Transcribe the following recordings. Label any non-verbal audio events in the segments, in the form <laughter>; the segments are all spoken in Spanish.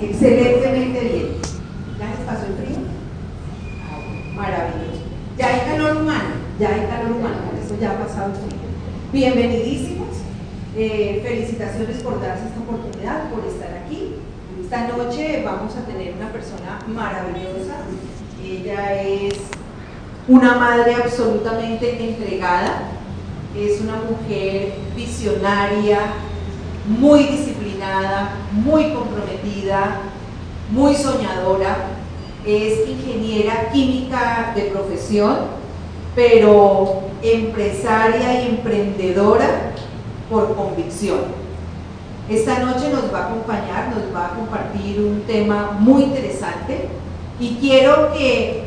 Excelentemente bien. ¿Ya les pasó el frío? Maravilloso. Ya hay calor humano, ya hay calor humano, eso ya ha pasado el frío. Bienvenidísimos. Eh, felicitaciones por darse esta oportunidad, por estar aquí. Esta noche vamos a tener una persona maravillosa. Ella es una madre absolutamente entregada, es una mujer visionaria, muy disciplinada, muy comprometida, muy soñadora, es ingeniera química de profesión, pero empresaria y emprendedora por convicción. Esta noche nos va a acompañar, nos va a compartir un tema muy interesante y quiero que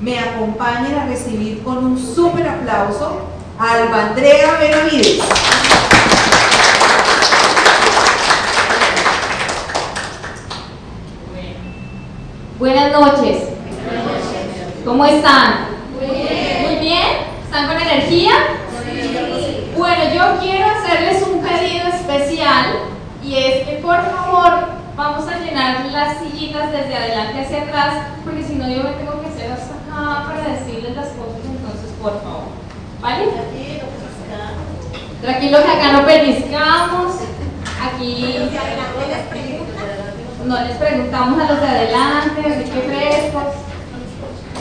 me acompañen a recibir con un súper aplauso a Alba Andrea Benavides. Buenas noches. ¿Cómo están? Muy bien. ¿Están con energía? Bueno, yo quiero hacerles un pedido especial y es que por favor vamos a llenar las sillitas desde adelante hacia atrás porque si no yo me tengo que hacer hasta acá para decirles las cosas, entonces por favor. ¿Vale? Tranquilo que acá no pellizcamos. Aquí no les preguntamos a los de adelante, así que frescos.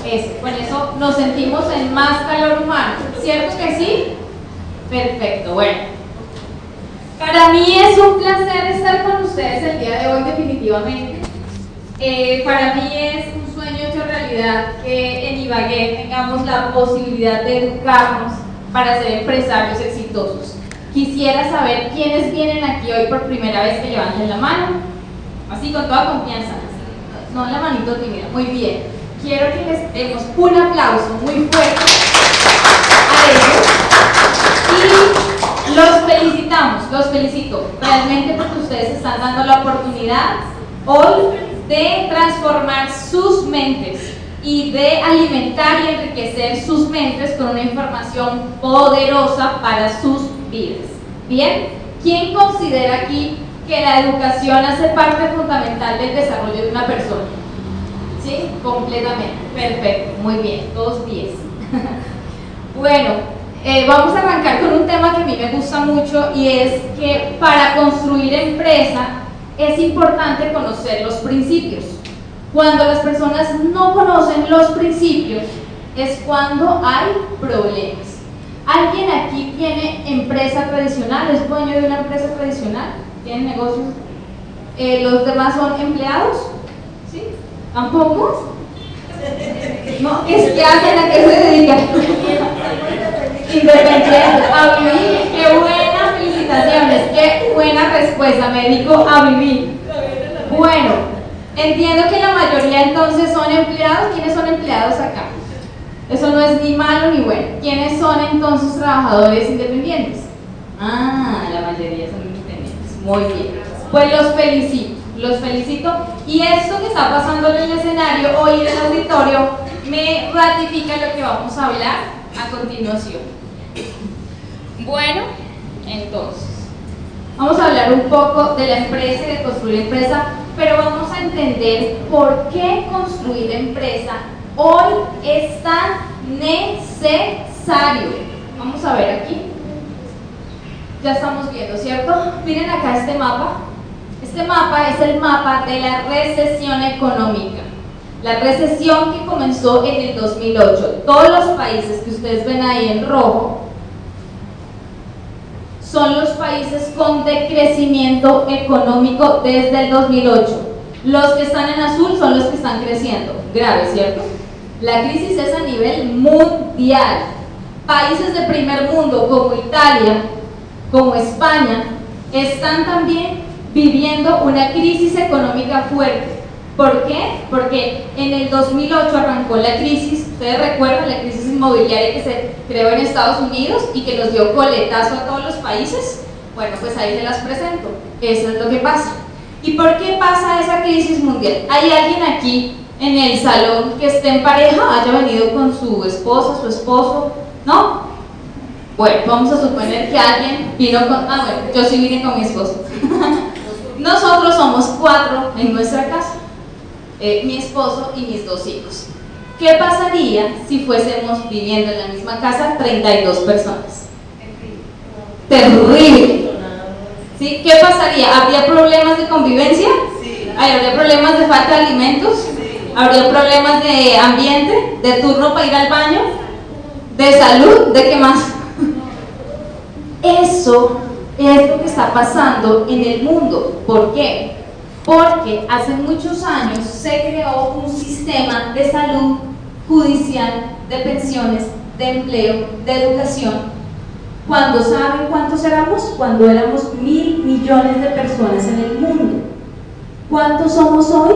Eso, con eso nos sentimos en más calor humano. ¿Cierto que sí? Perfecto, bueno. Para mí es un placer estar con ustedes el día de hoy definitivamente. Eh, para mí es un sueño hecho realidad que en Ibagué tengamos la posibilidad de educarnos para ser empresarios exitosos. Quisiera saber quiénes vienen aquí hoy por primera vez que levanten la mano. Así con toda confianza. No la manito tímida. Muy bien. Quiero que les demos un aplauso muy fuerte a ellos. Y los felicitamos, los felicito realmente porque ustedes están dando la oportunidad hoy de transformar sus mentes y de alimentar y enriquecer sus mentes con una información poderosa para sus vidas. Bien, ¿quién considera aquí que la educación hace parte fundamental del desarrollo de una persona. ¿Sí? Completamente. Perfecto. Muy bien. Dos diez. <laughs> bueno, eh, vamos a arrancar con un tema que a mí me gusta mucho y es que para construir empresa es importante conocer los principios. Cuando las personas no conocen los principios es cuando hay problemas. ¿Alguien aquí tiene empresa tradicional? ¿Es dueño de una empresa tradicional? Tienen negocios. Eh, ¿Los demás son empleados? ¿Sí? ¿Tampoco? No, que hacen a qué se dedican. Independientes, a vivir. Qué buena, felicitaciones, qué buena respuesta, me dedico a vivir. Bueno, entiendo que la mayoría entonces son empleados. ¿Quiénes son empleados acá? Eso no es ni malo ni bueno. ¿Quiénes son entonces trabajadores independientes? Ah, la mayoría son muy bien. Pues los felicito, los felicito. Y esto que está pasando en el escenario hoy en el auditorio me ratifica lo que vamos a hablar a continuación. Bueno, entonces, vamos a hablar un poco de la empresa y de construir empresa, pero vamos a entender por qué construir empresa hoy es tan necesario. Vamos a ver aquí ya estamos viendo, ¿cierto? Miren acá este mapa. Este mapa es el mapa de la recesión económica. La recesión que comenzó en el 2008. Todos los países que ustedes ven ahí en rojo son los países con decrecimiento económico desde el 2008. Los que están en azul son los que están creciendo. Grave, ¿cierto? La crisis es a nivel mundial. Países de primer mundo como Italia, como España, están también viviendo una crisis económica fuerte. ¿Por qué? Porque en el 2008 arrancó la crisis, ustedes recuerdan la crisis inmobiliaria que se creó en Estados Unidos y que nos dio coletazo a todos los países. Bueno, pues ahí se las presento. Eso es lo que pasa. ¿Y por qué pasa esa crisis mundial? ¿Hay alguien aquí en el salón que esté en pareja, haya venido con su esposa, su esposo? ¿No? Bueno, vamos a suponer que alguien vino con... Ah, bueno, yo sí vine con mi esposo. <laughs> nosotros somos cuatro en nuestra casa, eh, mi esposo y mis dos hijos. ¿Qué pasaría si fuésemos viviendo en la misma casa 32 personas? Terrible. ¿Sí? ¿Qué pasaría? ¿Habría problemas de convivencia? Sí. ¿Habría problemas de falta de alimentos? Sí. ¿Habría problemas de ambiente? ¿De turno para ir al baño? ¿De salud? ¿De qué más? Eso es lo que está pasando en el mundo. ¿Por qué? Porque hace muchos años se creó un sistema de salud judicial, de pensiones, de empleo, de educación. Cuando saben cuántos éramos? Cuando éramos mil millones de personas en el mundo. ¿Cuántos somos hoy?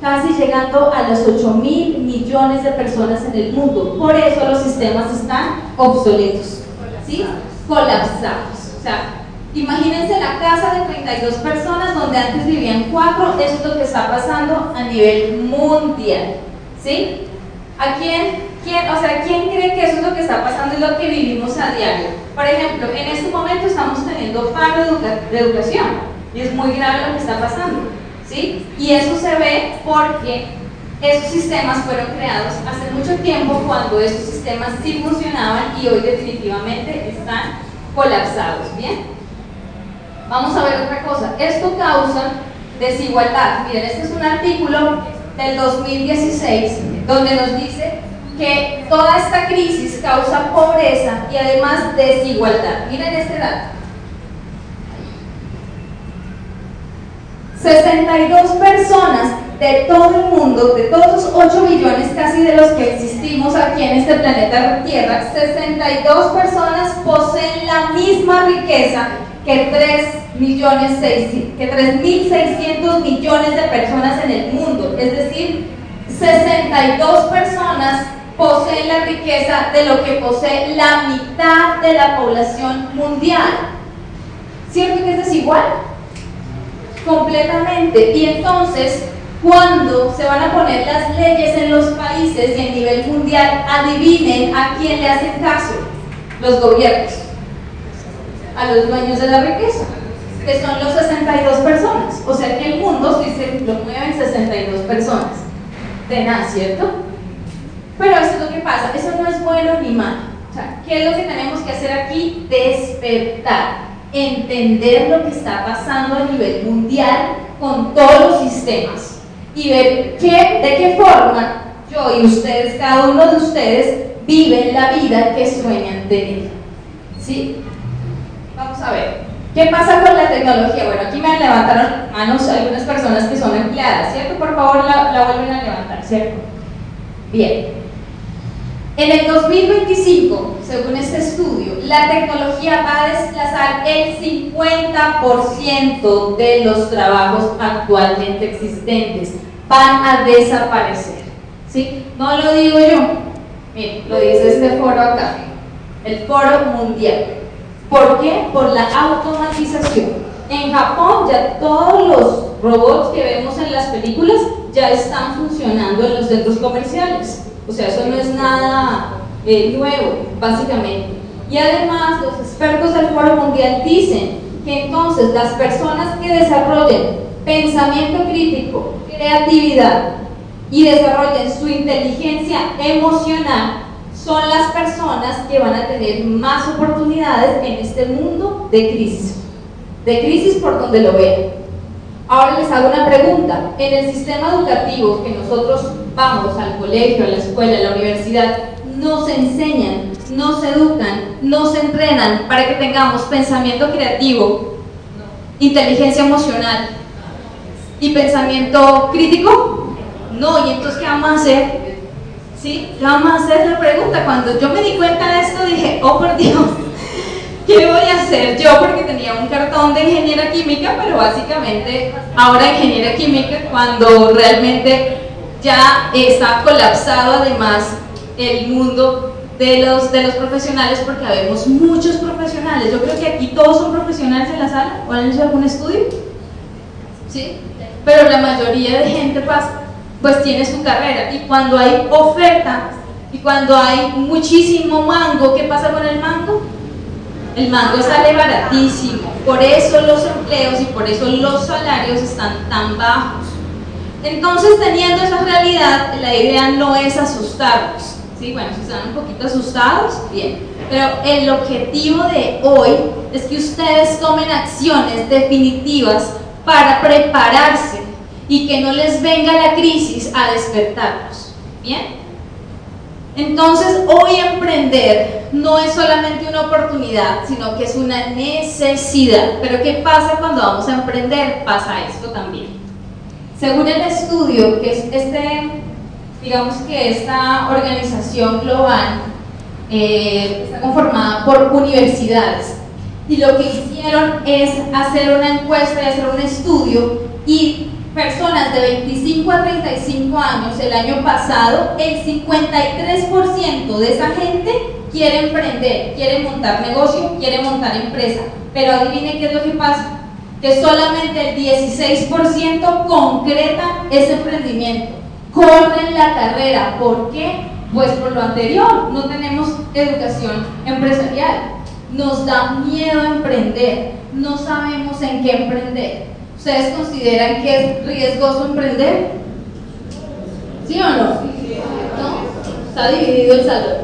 Casi llegando a los 8 mil millones de personas en el mundo. Por eso los sistemas están obsoletos, ¿sí? Colapsados. O sea, imagínense la casa de 32 personas donde antes vivían 4, eso es lo que está pasando a nivel mundial. ¿Sí? ¿A quién, quién, o sea, quién cree que eso es lo que está pasando y lo que vivimos a diario? Por ejemplo, en este momento estamos teniendo paro de educación y es muy grave lo que está pasando. ¿Sí? Y eso se ve porque esos sistemas fueron creados hace mucho tiempo cuando esos sistemas sí funcionaban y hoy definitivamente están colapsados, ¿bien? Vamos a ver otra cosa. Esto causa desigualdad. Miren, este es un artículo del 2016 donde nos dice que toda esta crisis causa pobreza y además desigualdad. Miren este dato. 62 personas de todo el mundo, de todos los 8 billones casi de los que existimos aquí en este planeta Tierra, 62 personas poseen la misma riqueza que 3 millones que 3.600 millones de personas en el mundo. Es decir, 62 personas poseen la riqueza de lo que posee la mitad de la población mundial. ¿Cierto que es desigual? Completamente. Y entonces, cuando se van a poner las leyes en los países y a nivel mundial, adivinen a quién le hacen caso los gobiernos, a los dueños de la riqueza, que son los 62 personas. O sea que el mundo si se lo mueven 62 personas. De nada, ¿cierto? Pero eso es lo que pasa, eso no es bueno ni malo. ¿qué es lo que tenemos que hacer aquí? Despertar, entender lo que está pasando a nivel mundial con todos los sistemas y ver qué, de qué forma yo y ustedes, cada uno de ustedes, viven la vida que sueñan tener. ¿Sí? Vamos a ver. ¿Qué pasa con la tecnología? Bueno, aquí me levantaron manos algunas personas que son empleadas, ¿cierto? Por favor, la, la vuelven a levantar, ¿cierto? Bien. En el 2025, según este estudio, la tecnología va a desplazar el 50% de los trabajos actualmente existentes. Van a desaparecer. ¿Sí? No lo digo yo. Miren, lo dice este foro acá. El foro mundial. ¿Por qué? Por la automatización. En Japón ya todos los robots que vemos en las películas ya están funcionando en los centros comerciales. O sea, eso no es nada eh, nuevo, básicamente. Y además, los expertos del Foro Mundial dicen que entonces las personas que desarrollen pensamiento crítico, creatividad y desarrollen su inteligencia emocional son las personas que van a tener más oportunidades en este mundo de crisis. De crisis por donde lo vean. Ahora les hago una pregunta. En el sistema educativo que nosotros vamos al colegio, a la escuela, a la universidad, nos enseñan, nos educan, nos entrenan para que tengamos pensamiento creativo, inteligencia emocional y pensamiento crítico? No, y entonces ¿qué vamos a hacer? ¿Sí? ¿Qué vamos a hacer? La pregunta, cuando yo me di cuenta de esto dije, oh por Dios, <laughs> ¿qué voy a hacer yo? Porque tenía un cartón de ingeniera química, pero básicamente ahora ingeniera química cuando realmente ya está colapsado además el mundo de los, de los profesionales porque habemos muchos profesionales. Yo creo que aquí todos son profesionales en la sala, ¿o han hecho algún estudio? ¿Sí? Pero la mayoría de gente pasa, pues tiene su carrera y cuando hay oferta y cuando hay muchísimo mango, ¿qué pasa con el mango? El mango sale baratísimo, por eso los empleos y por eso los salarios están tan bajos. Entonces, teniendo esa realidad, la idea no es asustarlos. ¿sí? Bueno, si están un poquito asustados, bien. Pero el objetivo de hoy es que ustedes tomen acciones definitivas para prepararse y que no les venga la crisis a despertarlos. ¿Bien? Entonces, hoy emprender no es solamente una oportunidad, sino que es una necesidad. Pero ¿qué pasa cuando vamos a emprender? Pasa esto también. Según el estudio, que es este, digamos que esta organización global eh, está conformada por universidades y lo que hicieron es hacer una encuesta y hacer un estudio y personas de 25 a 35 años el año pasado, el 53% de esa gente quiere emprender, quiere montar negocio, quiere montar empresa. Pero adivine qué es lo que pasa, que solamente el 16% concreta ese emprendimiento, corren la carrera. ¿Por qué? Pues por lo anterior, no tenemos educación empresarial, nos da miedo emprender, no sabemos en qué emprender. ¿Ustedes consideran que es riesgoso emprender? ¿Sí o no? ¿No? Está dividido el salón.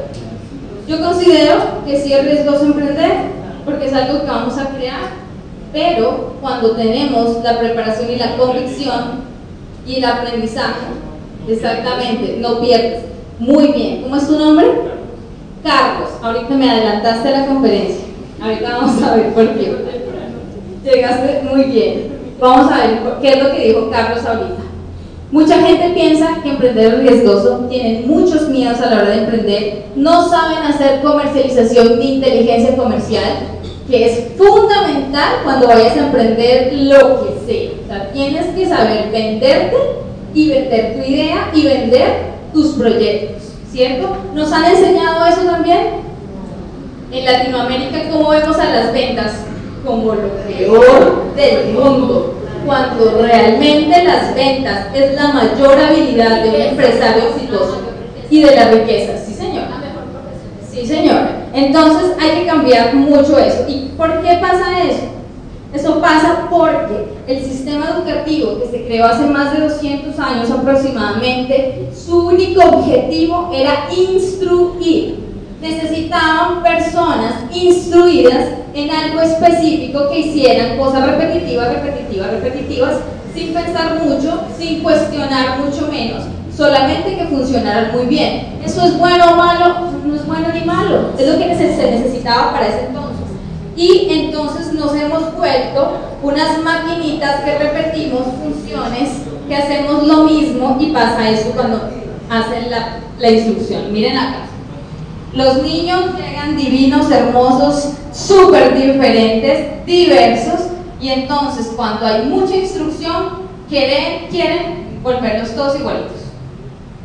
Yo considero que sí es riesgoso emprender porque es algo que vamos a crear, pero cuando tenemos la preparación y la convicción y el aprendizaje, exactamente, no pierdes. Muy bien. ¿Cómo es tu nombre? Carlos. Ahorita me adelantaste a la conferencia. Ahorita vamos a ver por qué. Llegaste muy bien. Vamos a ver qué es lo que dijo Carlos ahorita. Mucha gente piensa que emprender es riesgoso, tienen muchos miedos a la hora de emprender, no saben hacer comercialización ni inteligencia comercial, que es fundamental cuando vayas a emprender lo que sea. O sea, tienes que saber venderte y vender tu idea y vender tus proyectos, ¿cierto? ¿Nos han enseñado eso también? En Latinoamérica, ¿cómo vemos a las ventas? como lo peor del mundo, cuando realmente las ventas es la mayor habilidad de un empresario exitoso y de la riqueza. Sí, señor. Sí, señor. Entonces hay que cambiar mucho eso. ¿Y por qué pasa eso? Eso pasa porque el sistema educativo que se creó hace más de 200 años aproximadamente, su único objetivo era instruir necesitaban personas instruidas en algo específico que hicieran cosas repetitivas, repetitivas, repetitivas, sin pensar mucho, sin cuestionar mucho menos, solamente que funcionaran muy bien. ¿Eso es bueno o malo? No es bueno ni malo, es lo que se necesitaba para ese entonces. Y entonces nos hemos vuelto unas maquinitas que repetimos funciones, que hacemos lo mismo y pasa eso cuando hacen la, instrucción. Miren acá. Los niños llegan divinos, hermosos, súper diferentes, diversos, y entonces cuando hay mucha instrucción, quieren, quieren volverlos todos igualitos.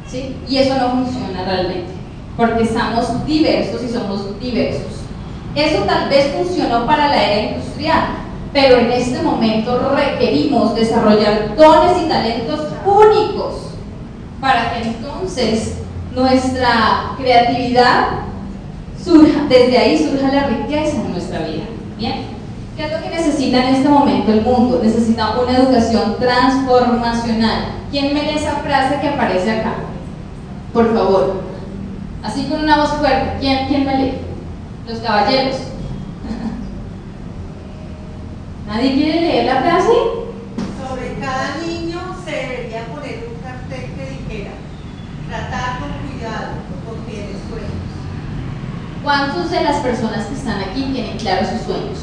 ¿sí? Y eso no funciona realmente, porque estamos diversos y somos diversos. Eso tal vez funcionó para la era industrial, pero en este momento requerimos desarrollar dones y talentos únicos para que entonces nuestra creatividad surja, desde ahí surja la riqueza en nuestra vida. ¿Bien? ¿Qué es lo que necesita en este momento el mundo? Necesita una educación transformacional. ¿Quién me lee esa frase que aparece acá? Por favor. Así con una voz fuerte. ¿Quién, quién me lee? Los caballeros. ¿Nadie quiere leer la frase? Sobre cada niño se debería poner un cartel que dijera, tratar con cuidado, porque tienes sueños. ¿Cuántos de las personas que están aquí tienen claros sus sueños?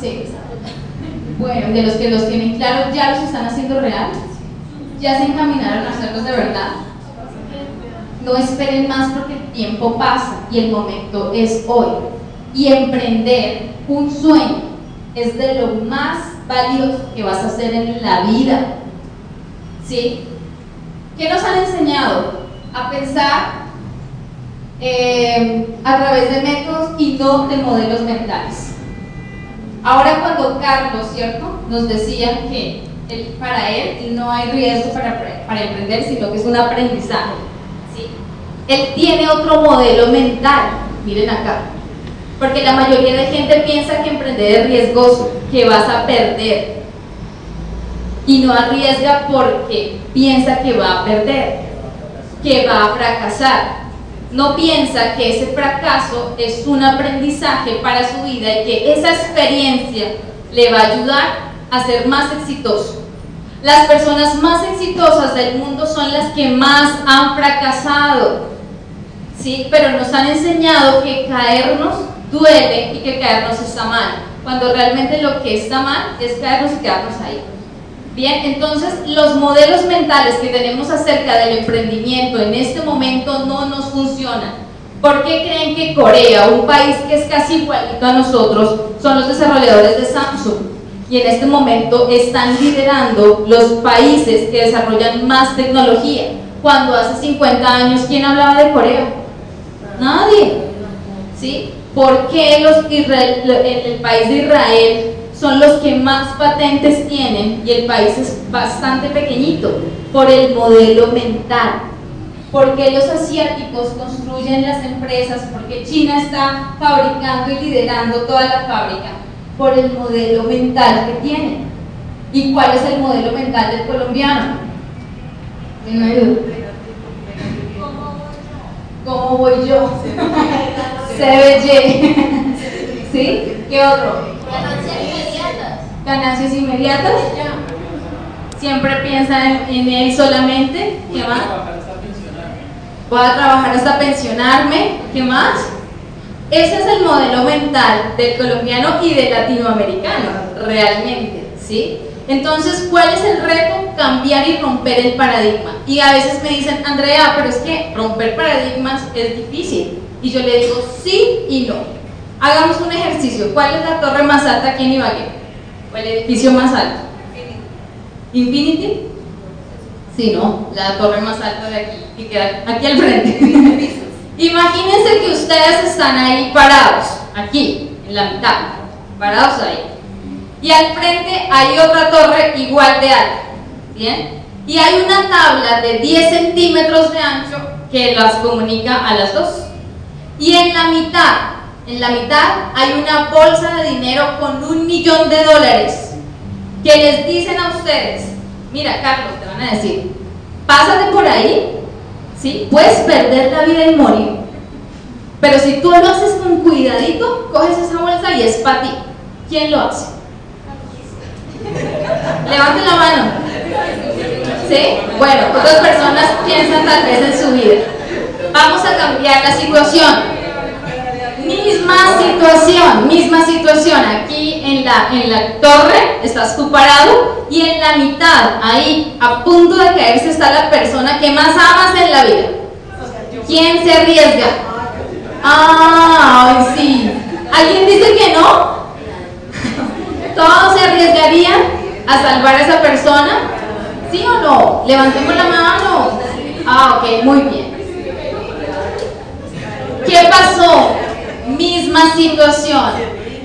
Sí. Bueno, de los que los tienen claros, ¿ya los están haciendo real? ¿Ya se encaminaron a hacerlos de verdad? No esperen más porque el tiempo pasa y el momento es hoy. Y emprender un sueño es de lo más valioso que vas a hacer en la vida. ¿Sí? ¿Qué nos han enseñado? A pensar eh, a través de métodos y no de modelos mentales. Ahora cuando Carlos, ¿cierto? Nos decía que para él no hay riesgo para, para emprender, sino que es un aprendizaje. Él tiene otro modelo mental, miren acá, Porque la mayoría de gente piensa que emprender es riesgoso, que vas a perder. Y no arriesga porque piensa que va a perder, que va a fracasar. No piensa que ese fracaso es un aprendizaje para su vida y que esa experiencia le va a ayudar a ser más exitoso. Las personas más exitosas del mundo son las que más han fracasado. ¿Sí? Pero nos han enseñado que caernos duele y que caernos está mal, cuando realmente lo que está mal es caernos y quedarnos ahí. Bien, entonces los modelos mentales que tenemos acerca del emprendimiento en este momento no nos funcionan. ¿Por qué creen que Corea, un país que es casi igualito a nosotros, son los desarrolladores de Samsung? Y en este momento están liderando los países que desarrollan más tecnología. Cuando hace 50 años, ¿quién hablaba de Corea? Nadie. ¿Sí? ¿Por qué los Israel, el país de Israel son los que más patentes tienen y el país es bastante pequeñito? Por el modelo mental. Porque los asiáticos construyen las empresas, porque China está fabricando y liderando toda la fábrica, por el modelo mental que tienen. ¿Y cuál es el modelo mental del colombiano? ¿Cómo voy yo? <laughs> CBY. <laughs> ¿Sí? ¿Qué otro? Ganancias inmediatas. Ganancias inmediatas. Siempre piensa en, en él solamente. ¿Qué más? Voy a trabajar hasta pensionarme. ¿Qué más? Ese es el modelo mental del colombiano y del latinoamericano, realmente, ¿sí? Entonces, ¿cuál es el reto? Cambiar y romper el paradigma. Y a veces me dicen, Andrea, pero es que romper paradigmas es difícil. Y yo le digo, sí y no. Hagamos un ejercicio. ¿Cuál es la torre más alta aquí en Ibagué? ¿O el edificio más alto? ¿Infinity? Sí, no, la torre más alta de aquí, que queda aquí al frente. <laughs> Imagínense que ustedes están ahí parados, aquí, en la mitad, parados ahí. Y al frente hay otra torre igual de alta, ¿bien? Y hay una tabla de 10 centímetros de ancho que las comunica a las dos. Y en la mitad, en la mitad hay una bolsa de dinero con un millón de dólares que les dicen a ustedes, mira Carlos, te van a decir, pásate por ahí, ¿sí? Puedes perder la vida y morir, pero si tú lo haces con cuidadito, coges esa bolsa y es para ti. ¿Quién lo hace? Levanten la mano. ¿Sí? Bueno, otras personas piensan tal vez en su vida. Vamos a cambiar la situación. Misma situación, misma situación. Aquí en la, en la torre estás tú parado y en la mitad, ahí a punto de caerse, está la persona que más amas en la vida. ¿Quién se arriesga? Ah, sí. ¿Alguien dice que no? <laughs> ¿Todos se arriesgarían a salvar a esa persona? ¿Sí o no? Levantemos la mano. Ah, ok, muy bien. ¿Qué pasó? Misma situación.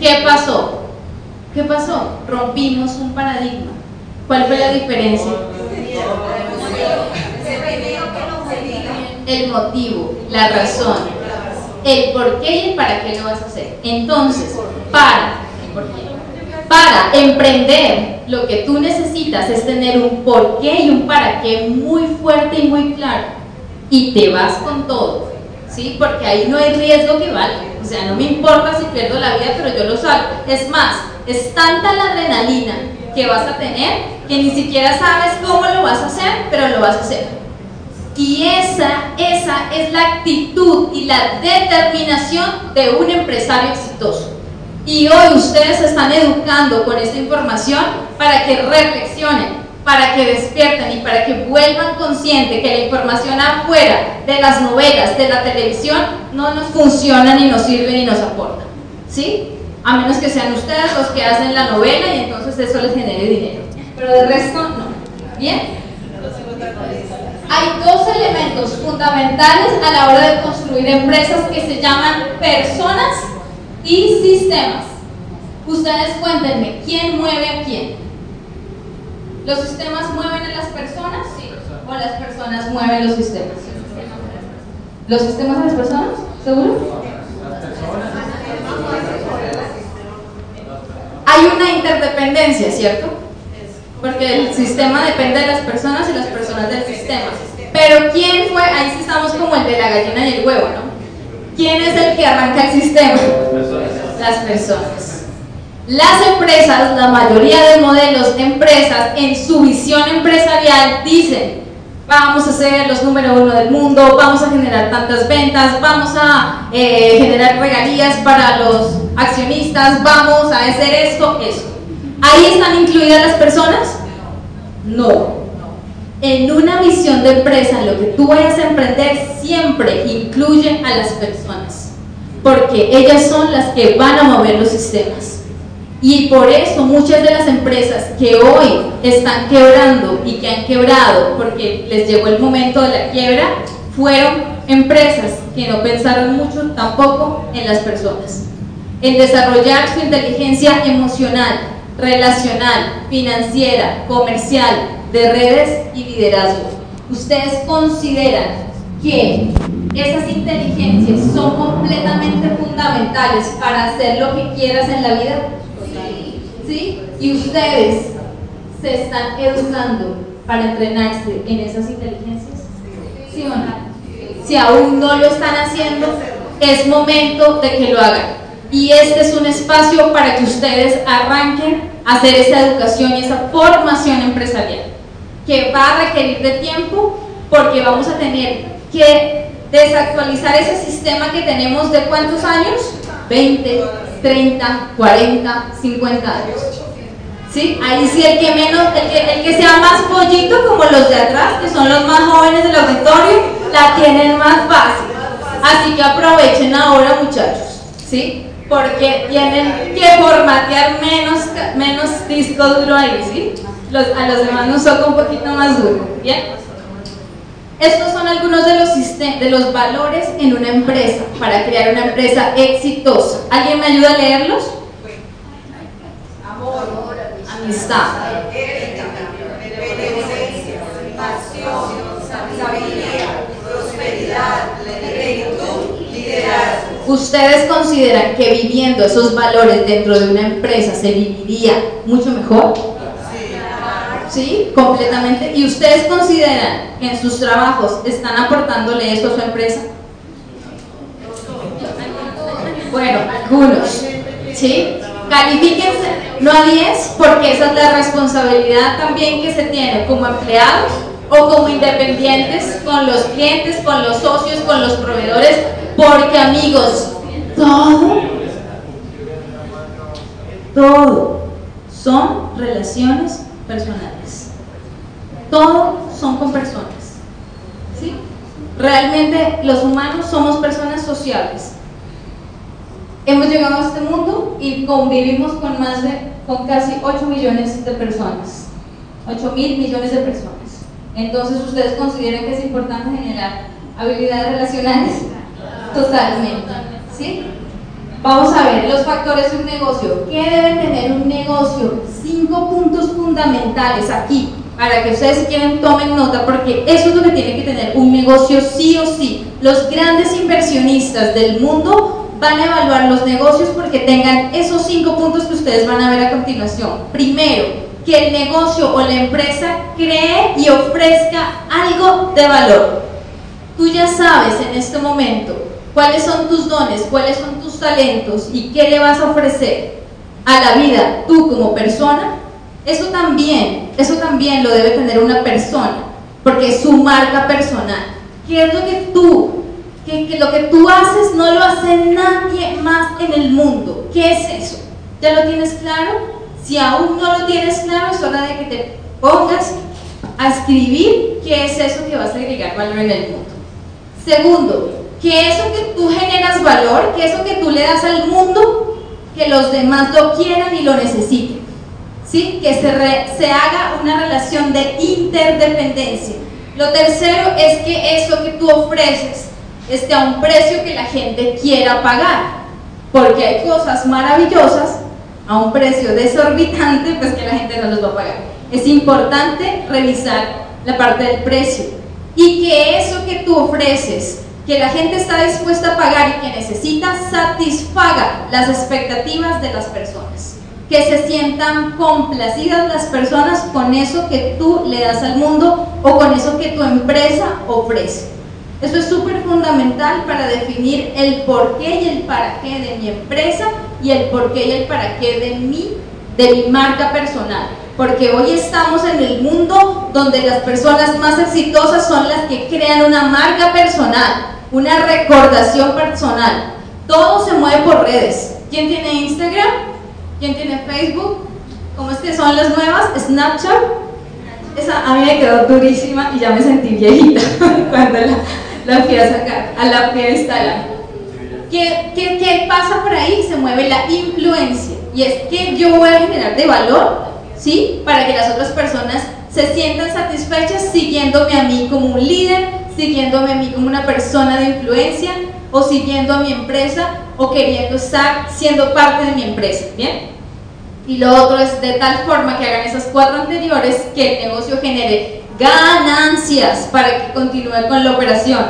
¿Qué pasó? ¿Qué pasó? Rompimos un paradigma. ¿Cuál fue la diferencia? El motivo, la razón, el por qué y el para qué lo vas a hacer. Entonces, para. Para emprender, lo que tú necesitas es tener un por qué y un para qué muy fuerte y muy claro. Y te vas con todo, ¿sí? Porque ahí no hay riesgo que valga. O sea, no me importa si pierdo la vida, pero yo lo salgo. Es más, es tanta la adrenalina que vas a tener que ni siquiera sabes cómo lo vas a hacer, pero lo vas a hacer. Y esa, esa es la actitud y la determinación de un empresario exitoso. Y hoy ustedes se están educando con esta información para que reflexionen, para que despierten y para que vuelvan conscientes que la información afuera de las novelas, de la televisión, no nos funciona ni nos sirve ni nos aporta. ¿Sí? A menos que sean ustedes los que hacen la novela y entonces eso les genere dinero. Pero de resto, no. ¿Bien? Hay dos elementos fundamentales a la hora de construir empresas que se llaman personas y sistemas. Ustedes cuéntenme, ¿quién mueve a quién? ¿Los sistemas mueven a las personas? ¿O las personas mueven los sistemas? ¿Los sistemas a las personas? ¿Seguro? de interdependencia, ¿cierto? Porque el sistema depende de las personas y las personas del sistema. Pero ¿quién fue? Ahí sí estamos como el de la gallina y el huevo, ¿no? ¿Quién es el que arranca el sistema? Las personas. Las empresas, la mayoría de modelos de empresas, en su visión empresarial dicen, vamos a ser los número uno del mundo, vamos a generar tantas ventas, vamos a eh, generar regalías para los accionistas, vamos a hacer esto, esto. ¿Ahí están incluidas las personas? No. En una visión de empresa, lo que tú vayas a emprender siempre incluye a las personas, porque ellas son las que van a mover los sistemas. Y por eso muchas de las empresas que hoy están quebrando y que han quebrado porque les llegó el momento de la quiebra, fueron empresas que no pensaron mucho tampoco en las personas. En desarrollar su inteligencia emocional, relacional, financiera, comercial, de redes y liderazgo. ¿Ustedes consideran que esas inteligencias son completamente fundamentales para hacer lo que quieras en la vida? ¿Sí? Y ustedes se están educando para entrenarse en esas inteligencias. ¿Sí o no? Si aún no lo están haciendo, es momento de que lo hagan. Y este es un espacio para que ustedes arranquen a hacer esa educación y esa formación empresarial, que va a requerir de tiempo porque vamos a tener que desactualizar ese sistema que tenemos de cuántos años? 20, 30, 40, 50 años. ¿Sí? Ahí sí el que menos, el que, el que sea más pollito como los de atrás, que son los más jóvenes del auditorio, la tienen más fácil. Así que aprovechen ahora muchachos, ¿sí? Porque tienen que formatear menos, menos disco duro ahí, ¿sí? Los, a los demás nos toca un poquito más duro, ¿bien? Estos son algunos de los, de los valores en una empresa para crear una empresa exitosa. ¿Alguien me ayuda a leerlos? Amor, Amistad, ética, benevolencia, pasión, sabiduría, prosperidad, plenitud, liderazgo. ¿Ustedes consideran que viviendo esos valores dentro de una empresa se viviría mucho mejor? ¿Sí? Completamente. ¿Y ustedes consideran que en sus trabajos están aportándole esto a su empresa? Bueno, algunos. ¿Sí? Califíquense no a 10 porque esa es la responsabilidad también que se tiene como empleados o como independientes con los clientes, con los socios, con los proveedores, porque amigos, todo, todo son relaciones personales. Todo son con personas. ¿Sí? Realmente los humanos somos personas sociables. Hemos llegado a este mundo y convivimos con más de, con casi 8 millones de personas. 8 mil millones de personas. Entonces, ¿ustedes consideran que es importante generar habilidades relacionales? Totalmente. ¿Sí? Vamos a ver los factores de un negocio. ¿Qué debe tener un negocio? Cinco puntos fundamentales aquí para que ustedes si quieren tomen nota porque eso es lo que tiene que tener un negocio sí o sí. Los grandes inversionistas del mundo van a evaluar los negocios porque tengan esos cinco puntos que ustedes van a ver a continuación. Primero, que el negocio o la empresa cree y ofrezca algo de valor. Tú ya sabes en este momento cuáles son tus dones, cuáles son tus talentos y qué le vas a ofrecer a la vida tú como persona. Eso también, eso también lo debe tener una persona, porque es su marca personal. ¿Qué es lo que tú, que, lo que tú haces no lo hace nadie más en el mundo? ¿Qué es eso? ¿Ya lo tienes claro? Si aún no lo tienes claro, es hora de que te pongas a escribir qué es eso que vas a agregar valor en el mundo. Segundo, que eso que tú generas valor, que eso que tú le das al mundo, que los demás lo quieran y lo necesiten. ¿Sí? Que se, se haga una relación de interdependencia. Lo tercero es que eso que tú ofreces esté a un precio que la gente quiera pagar. Porque hay cosas maravillosas a un precio desorbitante, pues que la gente no los va a pagar. Es importante revisar la parte del precio y que eso que tú ofreces, que la gente está dispuesta a pagar y que necesita, satisfaga las expectativas de las personas. que se sientan complacidas las personas con eso que tú le das al mundo o con eso que tu empresa ofrece. Eso es súper fundamental para definir el por qué y el para qué de mi empresa y el por qué y el para qué de mi, de mi marca personal. Porque hoy estamos en el mundo donde las personas más exitosas son las que crean una marca personal, una recordación personal. Todo se mueve por redes. ¿Quién tiene Instagram? ¿Quién tiene Facebook? ¿Cómo es que son las nuevas? Snapchat. Esa a mí me quedó durísima y ya me sentí viejita <laughs> cuando la, la fui a sacar, a la fui a instalar. ¿Qué, qué, ¿Qué pasa por ahí? Se mueve la influencia. Y es que yo voy a generar de valor, ¿sí? Para que las otras personas se sientan satisfechas siguiéndome a mí como un líder, siguiéndome a mí como una persona de influencia o siguiendo a mi empresa o queriendo estar siendo parte de mi empresa, ¿bien? Y lo otro es de tal forma que hagan esas cuatro anteriores que el negocio genere ganancias para que continúe con la operación.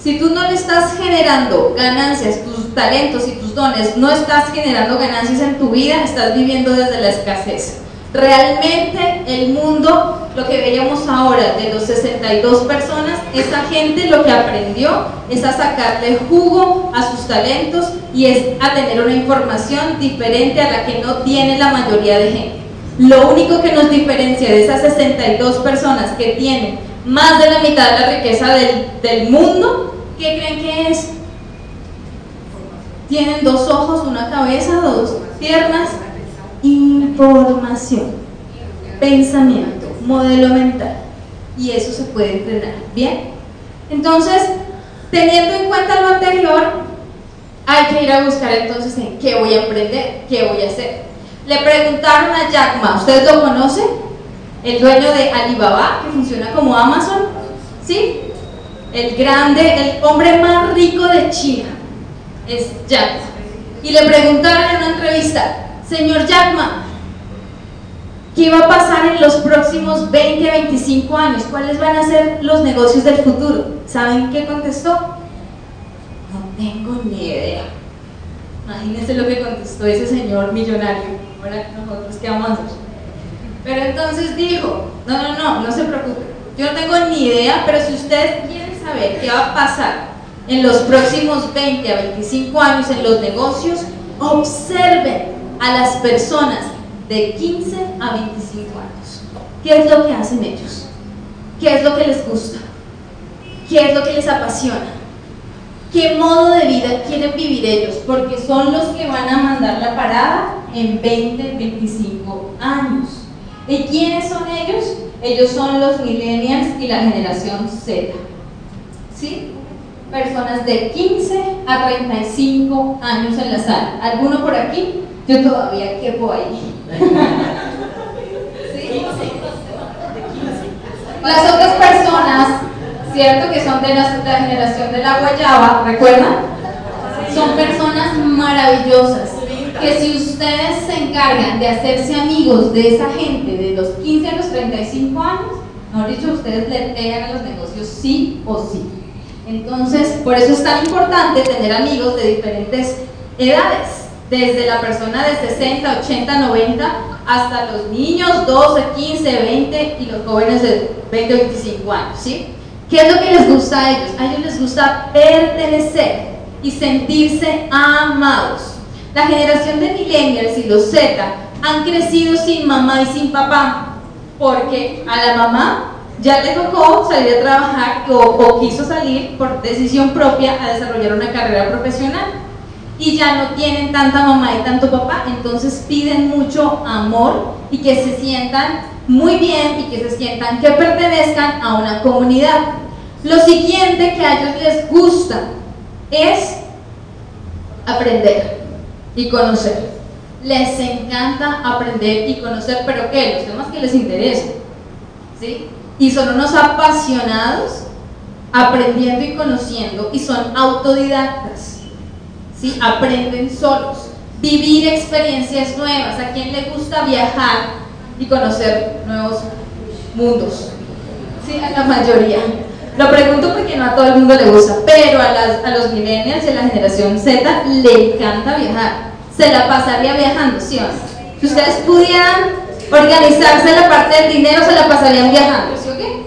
Si tú no le estás generando ganancias, tus talentos y tus dones, no estás generando ganancias en tu vida, estás viviendo desde la escasez. Realmente el mundo, lo que veíamos ahora de los 62 personas, esa gente lo que aprendió es a sacarle jugo a sus talentos y es a tener una información diferente a la que no tiene la mayoría de gente. Lo único que nos diferencia de esas 62 personas que tienen más de la mitad de la riqueza del, del mundo, ¿qué creen que es? Tienen dos ojos, una cabeza, dos piernas, información, pensamiento, modelo mental. Y eso se puede entrenar. ¿Bien? Entonces, teniendo en cuenta lo anterior, hay que ir a buscar entonces en qué voy a aprender, qué voy a hacer. Le preguntaron a Jack Ma, ¿ustedes lo conocen? El dueño de Alibaba, que funciona como Amazon, ¿sí? El grande, el hombre más rico de China, es Jack. Y le preguntaron en una entrevista, Señor Jack Ma, ¿qué va a pasar en los próximos 20 a 25 años? ¿Cuáles van a ser los negocios del futuro? ¿Saben qué contestó? No tengo ni idea. Imagínense lo que contestó ese señor millonario. Ahora nosotros qué vamos a hacer. Pero entonces dijo, no, no, no, no se preocupe. Yo no tengo ni idea, pero si ustedes quieren saber qué va a pasar en los próximos 20 a 25 años en los negocios, observen a las personas de 15 a 25 años. ¿Qué es lo que hacen ellos? ¿Qué es lo que les gusta? ¿Qué es lo que les apasiona? ¿Qué modo de vida quieren vivir ellos? Porque son los que van a mandar la parada en 20, 25 años. ¿Y quiénes son ellos? Ellos son los millennials y la generación Z. ¿Sí? Personas de 15 a 35 años en la sala. ¿Alguno por aquí? Yo todavía quepo ahí. Las otras personas, ¿cierto? Que son de la, la generación de la guayaba, ¿recuerdan? Son personas maravillosas. Que si ustedes se encargan de hacerse amigos de esa gente de los 15 a los 35 años, mejor dicho, ustedes le pegan a los negocios sí o sí. Entonces, por eso es tan importante tener amigos de diferentes edades desde la persona de 60, 80, 90 hasta los niños 12, 15, 20 y los jóvenes de 20, 25 años, ¿sí? ¿Qué es lo que les gusta a ellos? A ellos les gusta pertenecer y sentirse amados. La generación de millennials y los Z han crecido sin mamá y sin papá, porque a la mamá ya le tocó salir a trabajar o, o quiso salir por decisión propia a desarrollar una carrera profesional y ya no tienen tanta mamá y tanto papá, entonces piden mucho amor y que se sientan muy bien y que se sientan que pertenezcan a una comunidad. Lo siguiente que a ellos les gusta es aprender y conocer. Les encanta aprender y conocer, pero ¿qué? Los temas que les interesan. ¿Sí? Y son unos apasionados aprendiendo y conociendo y son autodidactas. ¿Sí? aprenden solos, vivir experiencias nuevas, a quien le gusta viajar y conocer nuevos mundos, ¿sí? a la mayoría. Lo pregunto porque no a todo el mundo le gusta, pero a, las, a los millennials y a la generación Z le encanta viajar, se la pasaría viajando, ¿sí o no? Si ustedes pudieran organizarse la parte del dinero, se la pasarían viajando, ¿sí o qué?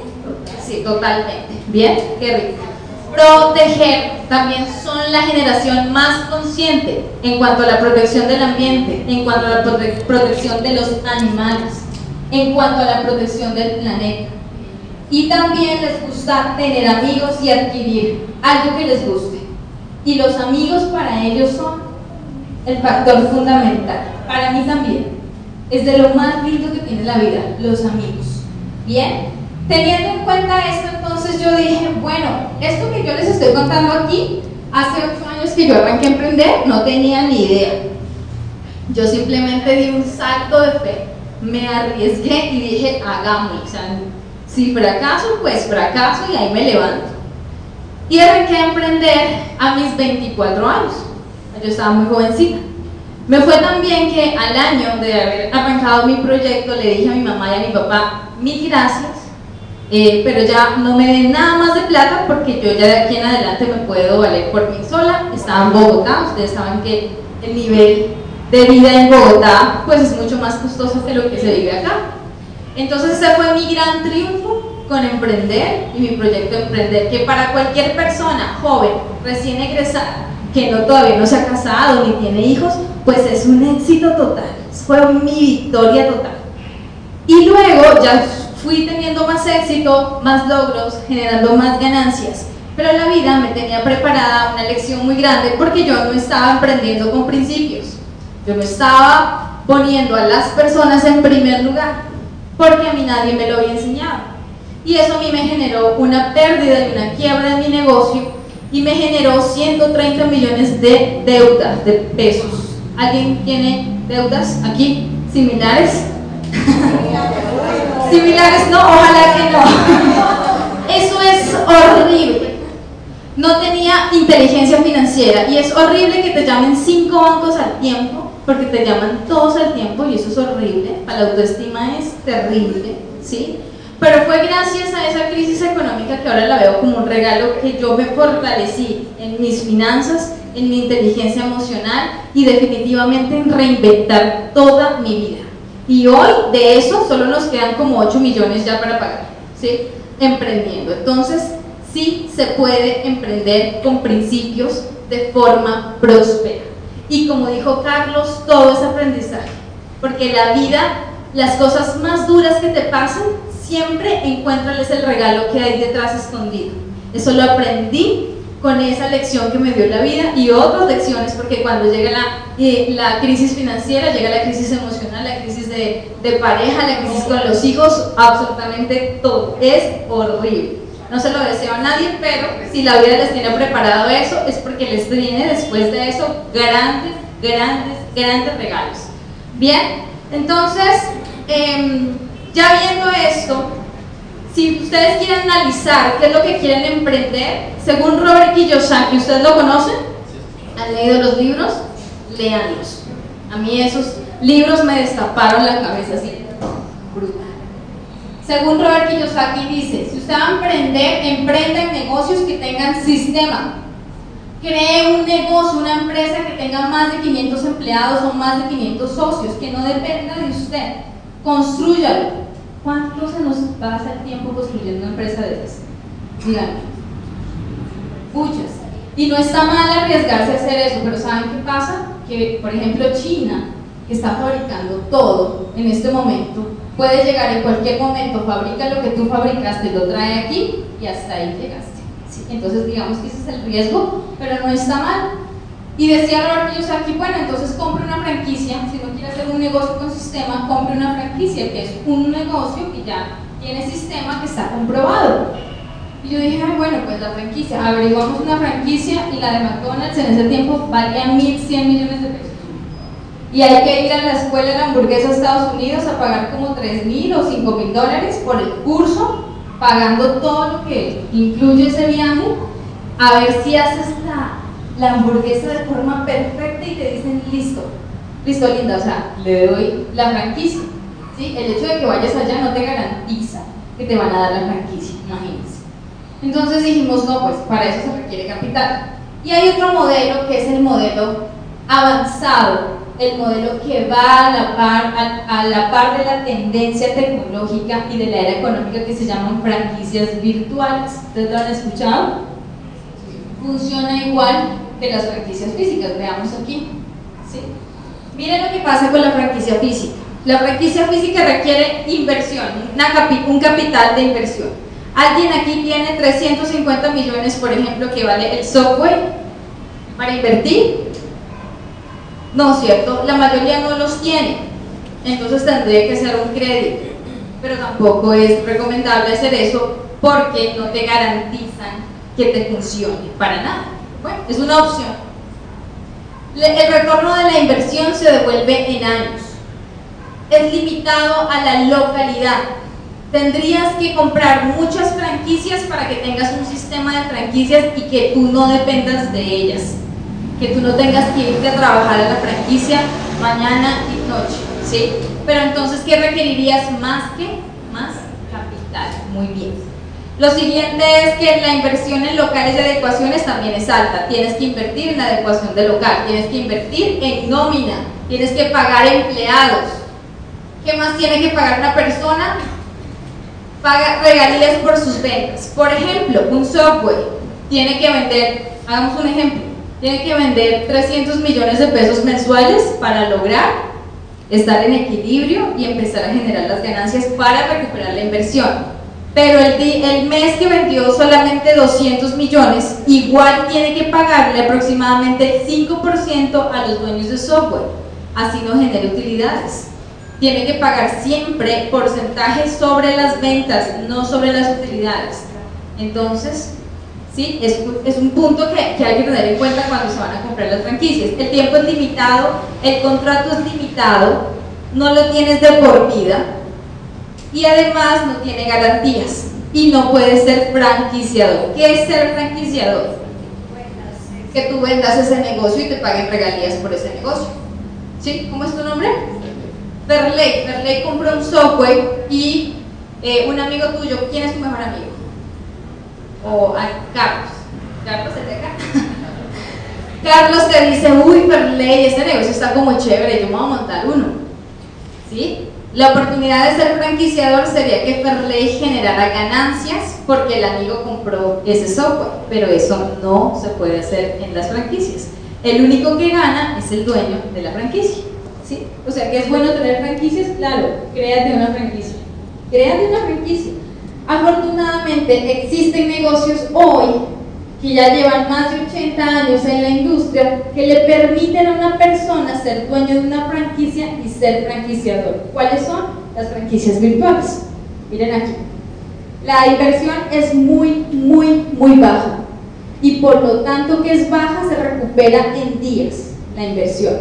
Sí, totalmente. Bien, qué rico. Proteger también son la generación más consciente en cuanto a la protección del ambiente, en cuanto a la prote- protección de los animales, en cuanto a la protección del planeta. Y también les gusta tener amigos y adquirir algo que les guste. Y los amigos para ellos son el factor fundamental. Para mí también. Es de lo más lindo que tiene la vida, los amigos. Bien, teniendo en cuenta esto, entonces yo dije, bueno, esto que yo les estoy contando aquí, hace ocho años que yo arranqué a emprender, no tenía ni idea. Yo simplemente di un salto de fe, me arriesgué y dije, hagámoslo. O sea, si fracaso, pues fracaso y ahí me levanto. Y arranqué a emprender a mis 24 años. Yo estaba muy jovencita. Me fue tan bien que al año de haber arrancado mi proyecto le dije a mi mamá y a mi papá, mil gracias, eh, pero ya no me den nada más de plata porque yo ya de aquí en adelante me puedo valer por mí sola. Estaba en Bogotá, ustedes saben que el nivel de vida en Bogotá pues es mucho más costoso que lo que se vive acá. Entonces ese fue mi gran triunfo con emprender y mi proyecto de emprender, que para cualquier persona joven, recién egresada, que no todavía no se ha casado ni tiene hijos, pues es un éxito total. Fue mi victoria total. Y luego ya fui teniendo más éxito, más logros, generando más ganancias. Pero la vida me tenía preparada una lección muy grande porque yo no estaba emprendiendo con principios. Yo no estaba poniendo a las personas en primer lugar porque a mí nadie me lo había enseñado. Y eso a mí me generó una pérdida y una quiebra en mi negocio y me generó 130 millones de deudas, de pesos. ¿Alguien tiene deudas aquí similares? <laughs> similares, no, ojalá que no. Eso es horrible. No tenía inteligencia financiera y es horrible que te llamen cinco bancos al tiempo porque te llaman todos al tiempo y eso es horrible. Para la autoestima es terrible, ¿sí? Pero fue gracias a esa crisis económica que ahora la veo como un regalo que yo me fortalecí en mis finanzas, en mi inteligencia emocional y definitivamente en reinventar toda mi vida. Y hoy de eso solo nos quedan como 8 millones ya para pagar, ¿sí? Emprendiendo. Entonces, sí se puede emprender con principios de forma próspera. Y como dijo Carlos, todo es aprendizaje. Porque la vida, las cosas más duras que te pasan, siempre encuéntrales el regalo que hay detrás escondido. Eso lo aprendí con esa lección que me dio la vida y otras lecciones, porque cuando llega la, eh, la crisis financiera, llega la crisis emocional, la crisis de, de pareja, la crisis con los hijos, absolutamente todo. Es horrible. No se lo deseo a nadie, pero si la vida les tiene preparado eso, es porque les viene después de eso grandes, grandes, grandes regalos. Bien, entonces, eh, ya viendo esto, si ustedes quieren analizar qué es lo que quieren emprender, según Robert Kiyosaki, ¿ustedes lo conocen? ¿Han leído los libros? Léanlos. A mí esos libros me destaparon la cabeza así, brutal. Según Robert Kiyosaki dice, si usted va a emprender, emprenda en negocios que tengan sistema. Cree un negocio, una empresa que tenga más de 500 empleados o más de 500 socios, que no dependa de usted. Construyalo. ¿Cuánto se nos pasa el tiempo construyendo una empresa de esas? Díganme. Muchas. Y no está mal arriesgarse a hacer eso, pero ¿saben qué pasa? Que, por ejemplo, China, que está fabricando todo en este momento, puede llegar en cualquier momento, fabrica lo que tú fabricaste, lo trae aquí y hasta ahí llegaste. Entonces, digamos que ese es el riesgo, pero no está mal. Y decía Robert Kiyosaki, bueno, entonces compre una franquicia, si no quiere hacer un negocio con sistema, compre una franquicia, que es un negocio que ya tiene sistema, que está comprobado. Y yo dije, bueno, pues la franquicia, averiguamos una franquicia y la de McDonald's en ese tiempo valía 1.100 millones de pesos. Y hay que ir a la escuela de hamburguesa a Estados Unidos a pagar como 3.000 o 5.000 dólares por el curso, pagando todo lo que incluye ese viaje, a ver si haces la la hamburguesa de forma perfecta y te dicen listo, listo linda, o sea, le doy la franquicia. ¿sí? El hecho de que vayas allá no te garantiza que te van a dar la franquicia, imagínense. Entonces dijimos, no, pues para eso se requiere capital. Y hay otro modelo que es el modelo avanzado el modelo que va a la, par, a, a la par de la tendencia tecnológica y de la era económica que se llaman franquicias virtuales. ¿Ustedes lo han escuchado? Funciona igual que las franquicias físicas, veamos aquí. ¿sí? Miren lo que pasa con la franquicia física. La franquicia física requiere inversión, un capital de inversión. Alguien aquí tiene 350 millones, por ejemplo, que vale el software para invertir. No, ¿cierto? La mayoría no los tiene. Entonces tendría que ser un crédito. Pero tampoco es recomendable hacer eso porque no te garantizan que te funcione para nada. Bueno, es una opción. El retorno de la inversión se devuelve en años. Es limitado a la localidad. Tendrías que comprar muchas franquicias para que tengas un sistema de franquicias y que tú no dependas de ellas. Que tú no tengas que irte a trabajar a la franquicia mañana y noche. ¿sí? Pero entonces, ¿qué requerirías más que? Más capital. Muy bien. Lo siguiente es que la inversión en locales de adecuaciones también es alta. Tienes que invertir en adecuación de local, tienes que invertir en nómina, tienes que pagar empleados. ¿Qué más tiene que pagar una persona? Paga regalías por sus ventas. Por ejemplo, un software tiene que vender, hagamos un ejemplo, tiene que vender 300 millones de pesos mensuales para lograr estar en equilibrio y empezar a generar las ganancias para recuperar la inversión. Pero el, mes que vendió solamente 200 millones, igual tiene que pagarle aproximadamente el 5% a los dueños de software. Así no genera utilidades. Tiene que pagar siempre porcentaje sobre las ventas, no sobre las utilidades. Entonces, ¿sí? es, es un punto que, que hay que tener en cuenta cuando se van a comprar las franquicias. El tiempo es limitado, el contrato es limitado, no lo tienes de por vida y además no tiene garantías y no puedes ser franquiciador. ¿Qué es ser franquiciador? Que tú vendas ese negocio y te paguen regalías por ese negocio. ¿Sí? ¿Cómo es tu nombre? Verley. Verley compró un software y eh, un amigo tuyo, ¿quién es tu mejor amigo? O a Carlos. Carlos es de acá. <laughs> Carlos te dice, uy, Verley, este negocio está como chévere, yo me voy a montar uno. ¿Sí? La oportunidad de ser franquiciador sería que Fairley generara ganancias porque el amigo compró ese software, pero eso no se puede hacer en las franquicias. El único que gana es el dueño de la franquicia. ¿sí? O sea que es bueno tener franquicias, claro, créate una franquicia. Créate una franquicia. Afortunadamente existen negocios hoy que ya llevan más de 80 años en la industria que le permiten a una persona ser dueño de una franquicia y ser franquiciador. ¿Cuáles son? Las franquicias virtuales. Miren aquí. La inversión es muy, muy, muy baja y por lo tanto que es baja se recupera en días la inversión.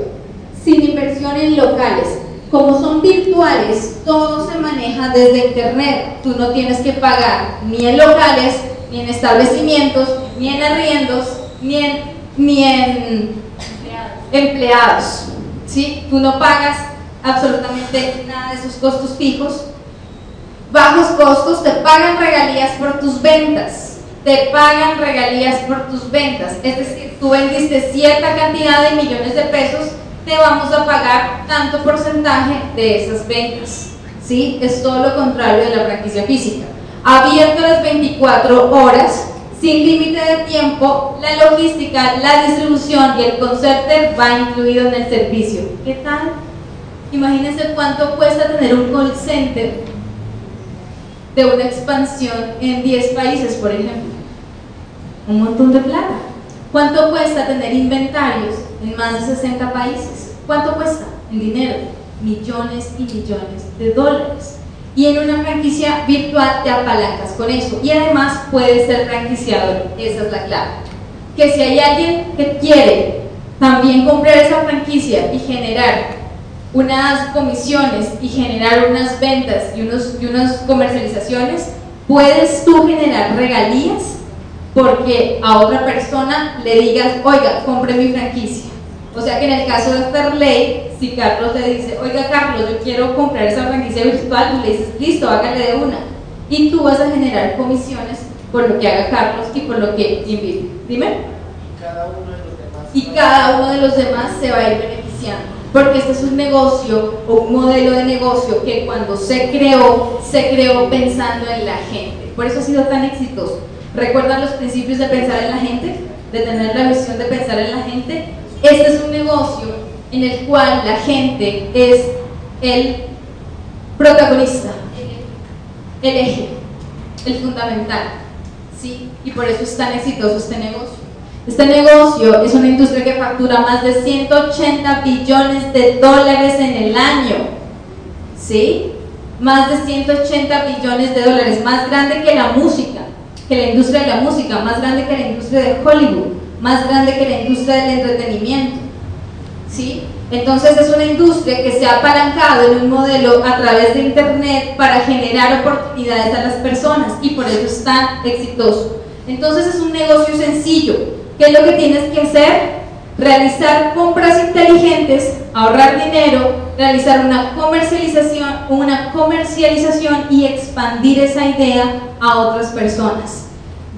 Sin inversión en locales. Como son virtuales, todo se maneja desde internet. Tú no tienes que pagar ni en locales, ni en establecimientos, ni en arriendos, ni en, ni en empleados. ¿sí? Tú no pagas absolutamente nada de esos costos fijos. Bajos costos, te pagan regalías por tus ventas. Te pagan regalías por tus ventas. Es decir, tú vendiste cierta cantidad de millones de pesos, te vamos a pagar tanto porcentaje de esas ventas. ¿sí? Es todo lo contrario de la franquicia física abierto las 24 horas, sin límite de tiempo, la logística, la distribución y el concerter va incluido en el servicio. ¿Qué tal? Imagínense cuánto cuesta tener un call center de una expansión en 10 países, por ejemplo. Un montón de plata. ¿Cuánto cuesta tener inventarios en más de 60 países? ¿Cuánto cuesta en dinero? Millones y millones de dólares. Y en una franquicia virtual te apalancas con eso. Y además puedes ser franquiciador. Esa es la clave. Que si hay alguien que quiere también comprar esa franquicia y generar unas comisiones y generar unas ventas y, unos, y unas comercializaciones, puedes tú generar regalías porque a otra persona le digas, oiga, compre mi franquicia. O sea que en el caso de Fairley, si Carlos le dice, oiga Carlos, yo quiero comprar esa franquicia virtual, tú le dices, listo, hágale de una. Y tú vas a generar comisiones por lo que haga Carlos y por lo que invite. Dime. Y cada uno de los demás. Y cada uno de los demás se va a ir beneficiando. porque este es un negocio o un modelo de negocio que cuando se creó, se creó pensando en la gente. Por eso ha sido tan exitoso. ¿Recuerdan los principios de pensar en la gente? De tener la visión de pensar en la gente. Este es un negocio en el cual la gente es el protagonista, el eje, el fundamental. ¿sí? Y por eso es tan exitoso este negocio. Este negocio es una industria que factura más de 180 billones de dólares en el año. ¿Sí? Más de 180 billones de dólares, más grande que la música, que la industria de la música, más grande que la industria de Hollywood, más grande que la industria del entretenimiento. ¿Sí? Entonces es una industria que se ha apalancado en un modelo a través de Internet para generar oportunidades a las personas y por eso es tan exitoso. Entonces es un negocio sencillo. ¿Qué es lo que tienes que hacer? Realizar compras inteligentes, ahorrar dinero, realizar una comercialización, una comercialización y expandir esa idea a otras personas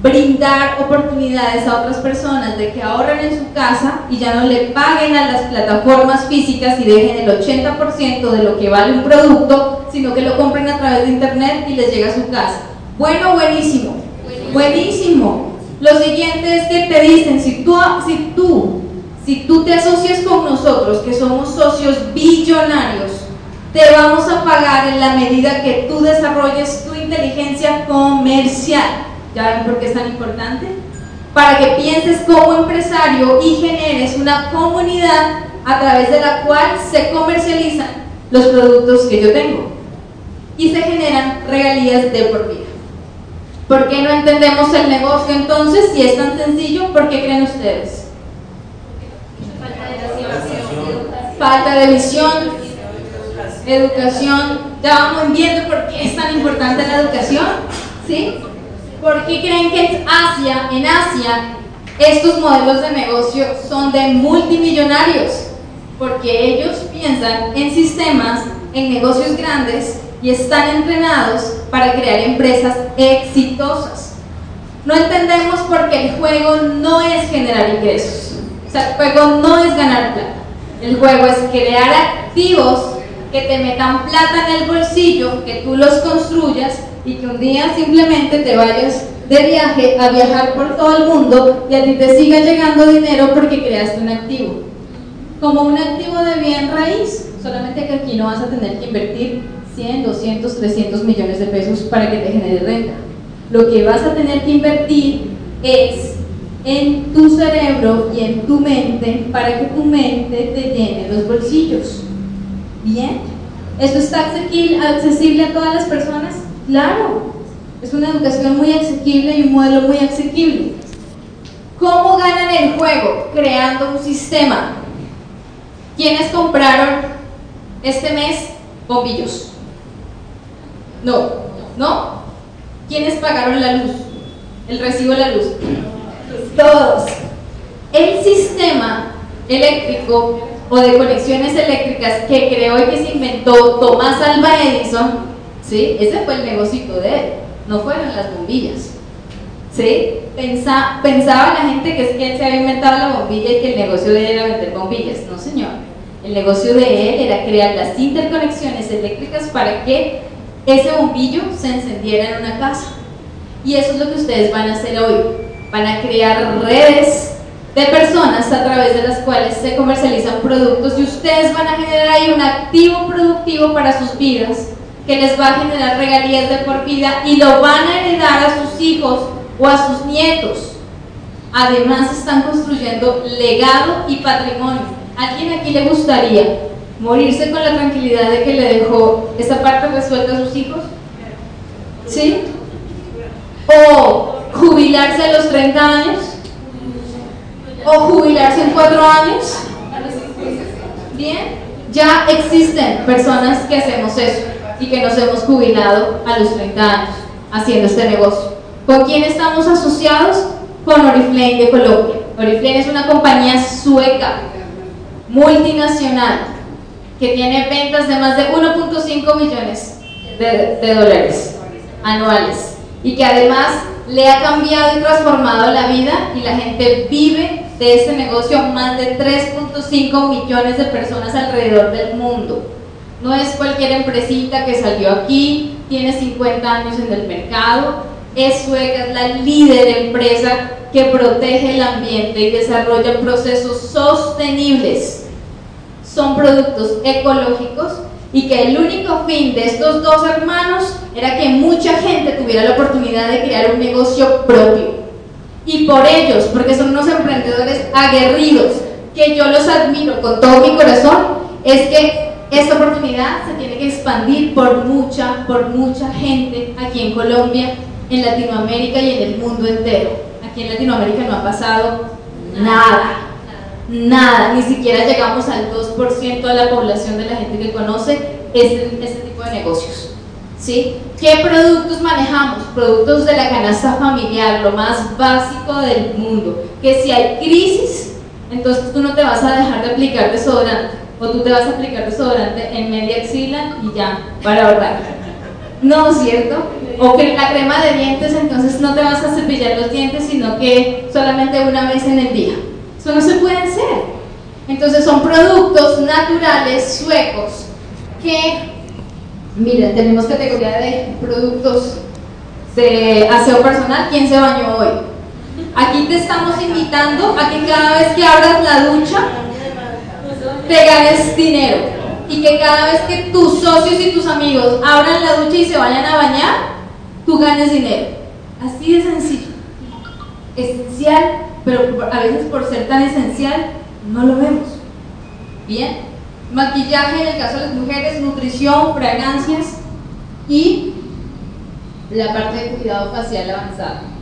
brindar oportunidades a otras personas de que ahorren en su casa y ya no le paguen a las plataformas físicas y dejen el 80% de lo que vale un producto, sino que lo compren a través de internet y les llega a su casa. Bueno, buenísimo. Buenísimo. Lo siguiente es que te dicen, si tú, si tú, si tú te asocias con nosotros, que somos socios billonarios, te vamos a pagar en la medida que tú desarrolles tu inteligencia comercial. ¿Ya ven por qué es tan importante? Para que pienses como empresario y generes una comunidad a través de la cual se comercializan los productos que yo tengo y se generan regalías de por vida. ¿Por qué no entendemos el negocio entonces si es tan sencillo? ¿Por qué creen ustedes? Falta de visión, educación. Ya vamos viendo por qué es tan importante la educación. ¿Sí? ¿Por qué creen que en Asia, en Asia, estos modelos de negocio son de multimillonarios? Porque ellos piensan en sistemas, en negocios grandes y están entrenados para crear empresas exitosas. No entendemos por qué el juego no es generar ingresos. O sea, el juego no es ganar plata. El juego es crear activos que te metan plata en el bolsillo, que tú los construyas y que un día simplemente te vayas de viaje a viajar por todo el mundo y a ti te siga llegando dinero porque creaste un activo. Como un activo de bien raíz, solamente que aquí no vas a tener que invertir 100, 200, 300 millones de pesos para que te genere renta. Lo que vas a tener que invertir es en tu cerebro y en tu mente para que tu mente te llene los bolsillos. ¿Bien? ¿Esto está accesible a todas las personas? Claro, es una educación muy asequible y un modelo muy asequible. ¿Cómo ganan el juego? Creando un sistema. ¿Quiénes compraron este mes bombillos? No, ¿no? ¿Quiénes pagaron la luz? El recibo de la luz. Todos. El sistema eléctrico o de conexiones eléctricas que creó y que se inventó Tomás Alba Edison ¿sí? Ese fue el negocio de él, no fueron las bombillas. ¿Sí? pensaba la gente que es que él se había inventado la bombilla y que el negocio de él era vender bombillas. No, señor. El negocio de él era crear las interconexiones eléctricas para que ese bombillo se encendiera en una casa. Y eso es lo que ustedes van a hacer hoy. Van a crear redes de personas a través de las cuales se comercializan productos y ustedes van a generar ahí un activo productivo para sus vidas que les va a generar regalías de por vida y lo van a heredar a sus hijos o a sus nietos. Además están construyendo legado y patrimonio. ¿A quién aquí le gustaría morirse con la tranquilidad de que le dejó esa parte resuelta a sus hijos? ¿Sí? ¿O jubilarse a los 30 años? ¿O jubilarse en 4 años? Bien, ya existen personas que hacemos eso y que nos hemos jubilado a los 30 años haciendo este negocio. ¿Con quién estamos asociados? Con Oriflame de Colombia. Oriflame es una compañía sueca, multinacional, que tiene ventas de más de 1.5 millones de, de dólares anuales y que además le ha cambiado y transformado la vida y la gente vive de este negocio más de 3.5 millones de personas alrededor del mundo. No es cualquier empresita que salió aquí, tiene 50 años en el mercado, es sueca, es la líder empresa que protege el ambiente y desarrolla procesos sostenibles. Son productos ecológicos y que el único fin de estos dos hermanos era que mucha gente tuviera la oportunidad de crear un negocio propio. Y por ellos, porque son unos emprendedores aguerridos, que yo los admiro con todo mi corazón, es que esta oportunidad se tiene que expandir por mucha, por mucha gente aquí en Colombia, en Latinoamérica y en el mundo entero. Aquí en Latinoamérica no ha pasado nada, nada, ni siquiera llegamos al 2% de la población de la gente que conoce este, este tipo de negocios. ¿Sí? ¿Qué productos manejamos? Productos de la canasta familiar, lo más básico del mundo. Que si hay crisis, entonces tú no te vas a dejar de aplicar desodorante, o tú te vas a aplicar desodorante en media axila y ya, para ahorrar. No, ¿cierto? O que la crema de dientes, entonces no te vas a cepillar los dientes, sino que solamente una vez en el día. Eso no se puede hacer. Entonces son productos naturales suecos que Miren, tenemos categoría de productos de aseo personal. ¿Quién se bañó hoy? Aquí te estamos invitando a que cada vez que abras la ducha te ganes dinero y que cada vez que tus socios y tus amigos abran la ducha y se vayan a bañar, tú ganes dinero. Así de sencillo. Esencial, pero a veces por ser tan esencial no lo vemos. Bien, maquillaje en el caso de las mujeres, nutrición, fragancias y la parte de cuidado facial avanzado.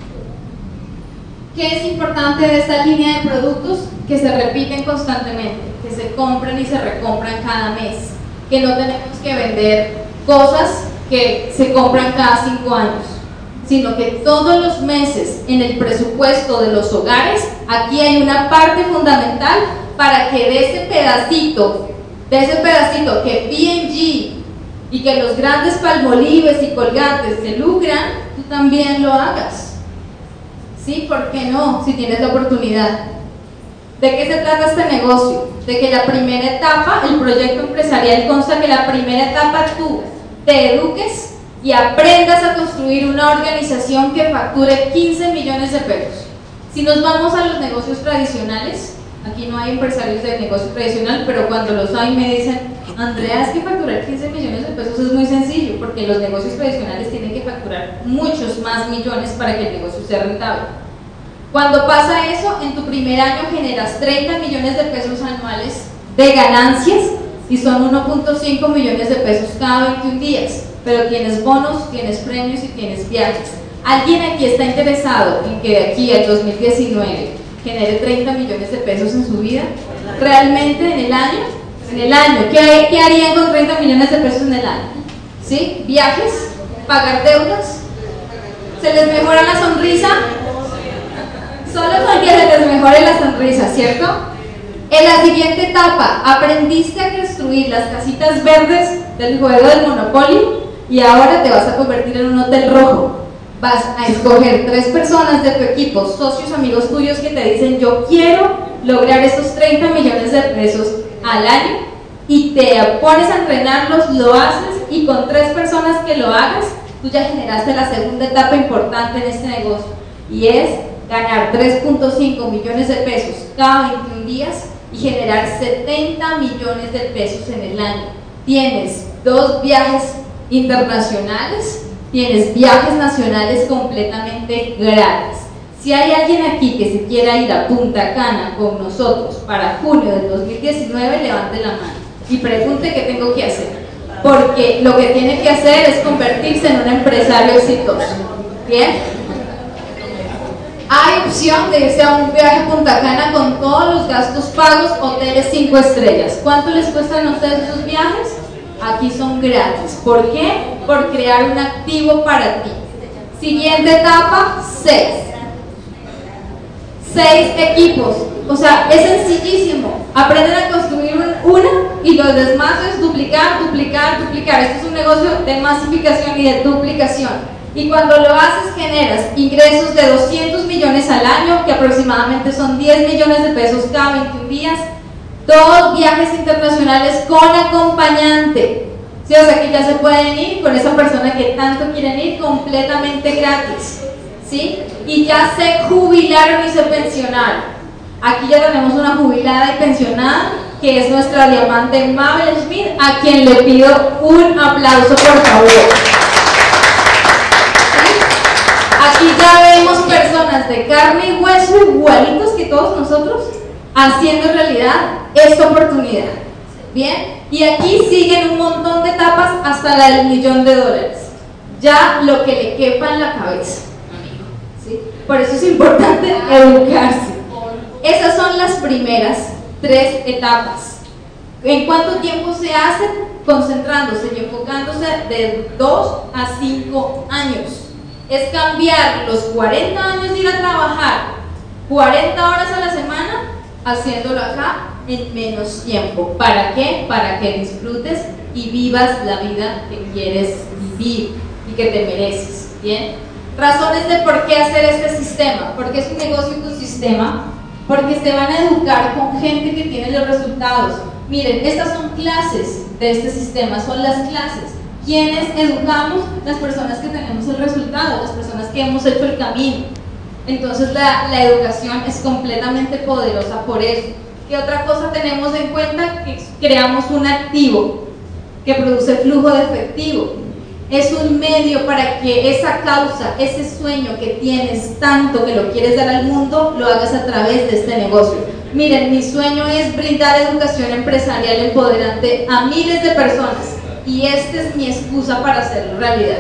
¿Qué es importante de esta línea de productos? Que se repiten constantemente, que se compran y se recompran cada mes, que no tenemos que vender cosas que se compran cada cinco años, sino que todos los meses en el presupuesto de los hogares, aquí hay una parte fundamental para que de ese pedacito de ese pedacito que P&G y que los grandes palmolives y colgantes se lucran, tú también lo hagas. ¿Sí? ¿Por qué no? Si tienes la oportunidad. ¿De qué se trata este negocio? De que la primera etapa, el proyecto empresarial consta que la primera etapa tú te eduques y aprendas a construir una organización que facture 15 millones de pesos. Si nos vamos a los negocios tradicionales, Aquí no hay empresarios de negocio tradicional, pero cuando los hay me dicen, Andrea, es que facturar 15 millones de pesos es muy sencillo, porque los negocios tradicionales tienen que facturar muchos más millones para que el negocio sea rentable. Cuando pasa eso, en tu primer año generas 30 millones de pesos anuales de ganancias y son 1.5 millones de pesos cada 21 días, pero tienes bonos, tienes premios y tienes viajes. ¿Alguien aquí está interesado en que de aquí al 2019 genere 30 millones de pesos en su vida, realmente en el año, en el año, ¿qué, harían con 30 millones de pesos en el año? ¿Sí? ¿Viajes? ¿Pagar deudas? ¿Se les mejora la sonrisa? Solo con que se les mejore la sonrisa, ¿cierto? En la siguiente etapa, aprendiste a construir las casitas verdes del juego del Monopoly y ahora te vas a convertir en un hotel rojo vas a escoger tres personas de tu equipo, socios, amigos tuyos que te dicen yo quiero lograr esos 30 millones de pesos al año y te pones a entrenarlos, lo haces y con tres personas que lo hagas, tú ya generaste la segunda etapa importante en este negocio y es ganar 3.5 millones de pesos cada 21 días y generar 70 millones de pesos en el año. Tienes dos viajes internacionales, tienes viajes nacionales completamente gratis. Si hay alguien aquí que se quiera ir a Punta Cana con nosotros para junio del 2019, levante la mano y pregunte qué tengo que hacer. Porque lo que tiene que hacer es convertirse en un empresario exitoso. ¿Bien? Hay opción de irse a un viaje a Punta Cana con todos los gastos pagos, hoteles 5 estrellas. ¿Cuánto les cuestan a ustedes esos viajes? Aquí son gratis. ¿Por qué? por crear un activo para ti. Siguiente etapa, 6. 6 equipos. O sea, es sencillísimo. Aprenden a construir una y los demás es duplicar, duplicar, duplicar. Este es un negocio de masificación y de duplicación. Y cuando lo haces generas ingresos de 200 millones al año, que aproximadamente son 10 millones de pesos cada 21 días, dos viajes internacionales con acompañante. Sí, o sea que ya se pueden ir con esa persona que tanto quieren ir completamente gratis. ¿Sí? Y ya se jubilaron y se pensionaron. Aquí ya tenemos una jubilada y pensionada que es nuestra diamante Mabel Smith, a quien le pido un aplauso por favor. Aquí ya vemos personas de carne y hueso igualitos que todos nosotros haciendo realidad esta oportunidad. Bien, y aquí siguen un montón de etapas hasta la del millón de dólares. Ya lo que le quepa en la cabeza. ¿sí? Por eso es importante educarse. Esas son las primeras tres etapas. ¿En cuánto tiempo se hacen? Concentrándose y enfocándose de 2 a 5 años. Es cambiar los 40 años de ir a trabajar 40 horas a la semana haciéndolo acá en menos tiempo. ¿Para qué? Para que disfrutes y vivas la vida que quieres vivir y que te mereces. ¿Bien? Razones de por qué hacer este sistema. Porque es un negocio con sistema porque se van a educar con gente que tiene los resultados. Miren, estas son clases de este sistema, son las clases. ¿Quiénes educamos? Las personas que tenemos el resultado, las personas que hemos hecho el camino. Entonces la, educación es completamente poderosa por eso. ¿Qué otra cosa tenemos en cuenta? Que creamos un activo que produce flujo de efectivo es un medio para que esa causa, ese sueño que tienes tanto que lo quieres dar al mundo, lo hagas a través de este negocio. Miren, mi sueño es brindar educación empresarial empoderante a miles de personas y esta es mi excusa para hacerlo realidad.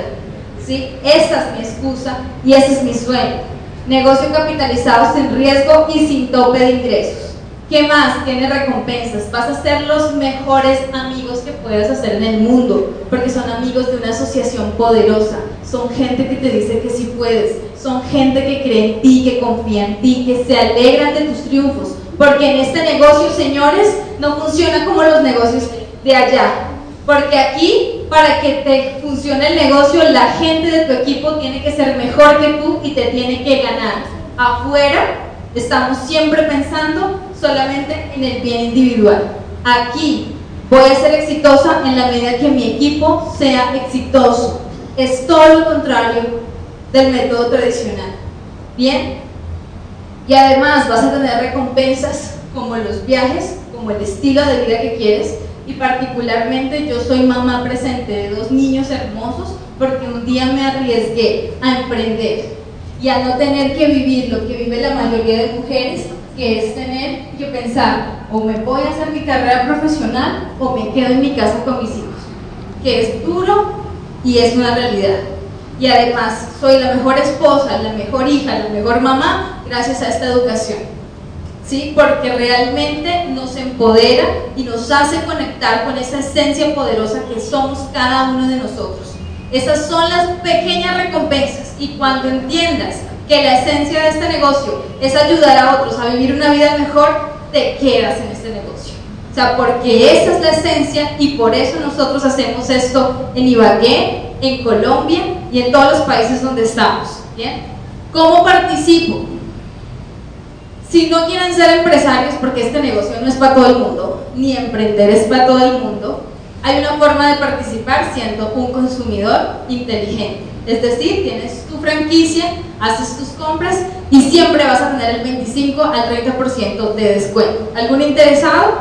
¿Sí? Esa es mi excusa y ese es mi sueño. Negocio capitalizado sin riesgo y sin tope de ingresos. ¿Qué más? Tiene recompensas. Vas a ser los mejores amigos que puedas hacer en el mundo, porque son amigos de una asociación poderosa. Son gente que te dice que sí puedes. Son gente que cree en ti, que confía en ti, que se alegran de tus triunfos. Porque en este negocio, señores, no funciona como los negocios de allá. Porque aquí, para que te funcione el negocio, la gente de tu equipo tiene que ser mejor que tú y te tiene que ganar. Afuera, estamos siempre pensando solamente en el bien individual. Aquí voy a ser exitosa en la medida que mi equipo sea exitoso. Es todo lo contrario del método tradicional. Bien. Y además vas a tener recompensas como los viajes, como el estilo de vida que quieres. Y particularmente yo soy mamá presente de dos niños hermosos porque un día me arriesgué a emprender y a no tener que vivir lo que vive la mayoría de mujeres que es tener que pensar, o me voy a hacer mi carrera profesional o me quedo en mi casa con mis hijos, que es duro y es una realidad. Y además soy la mejor esposa, la mejor hija, la mejor mamá gracias a esta educación. ¿Sí? Porque realmente nos empodera y nos hace conectar con esa esencia poderosa que somos cada uno de nosotros. Esas son las pequeñas recompensas y cuando entiendas que la esencia de este negocio es ayudar a otros a vivir una vida mejor, te quedas en este negocio. O sea, porque esa es la esencia y por eso nosotros hacemos esto en Ibagué, en Colombia y en todos los países donde estamos. ¿Bien? ¿Cómo participo? Si no quieren ser empresarios, porque este negocio no es para todo el mundo, ni emprender es para todo el mundo, hay una forma de participar siendo un consumidor inteligente. Es decir, tienes tu franquicia, haces tus compras y siempre vas a tener el 25 al 30% de descuento. ¿Algún interesado?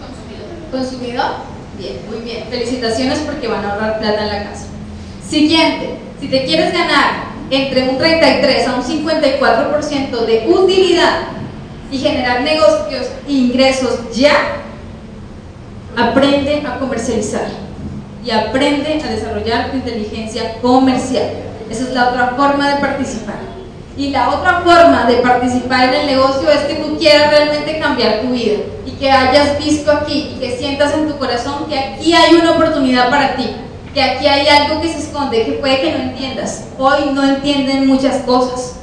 Consumidor. ¿Consumidor? Bien, muy bien. Felicitaciones porque van a ahorrar plata en la casa. Siguiente, si te quieres ganar entre un 33 a un 54% de utilidad y generar negocios e ingresos ya, aprende a comercializar y aprende a desarrollar tu inteligencia comercial. Esa es la otra forma de participar. Y la otra forma de participar en el negocio es que tú quieras realmente cambiar tu vida y que hayas visto aquí y que sientas en tu corazón que aquí hay una oportunidad para ti, que aquí hay algo que se esconde, que puede que no entiendas. Hoy no entienden muchas cosas.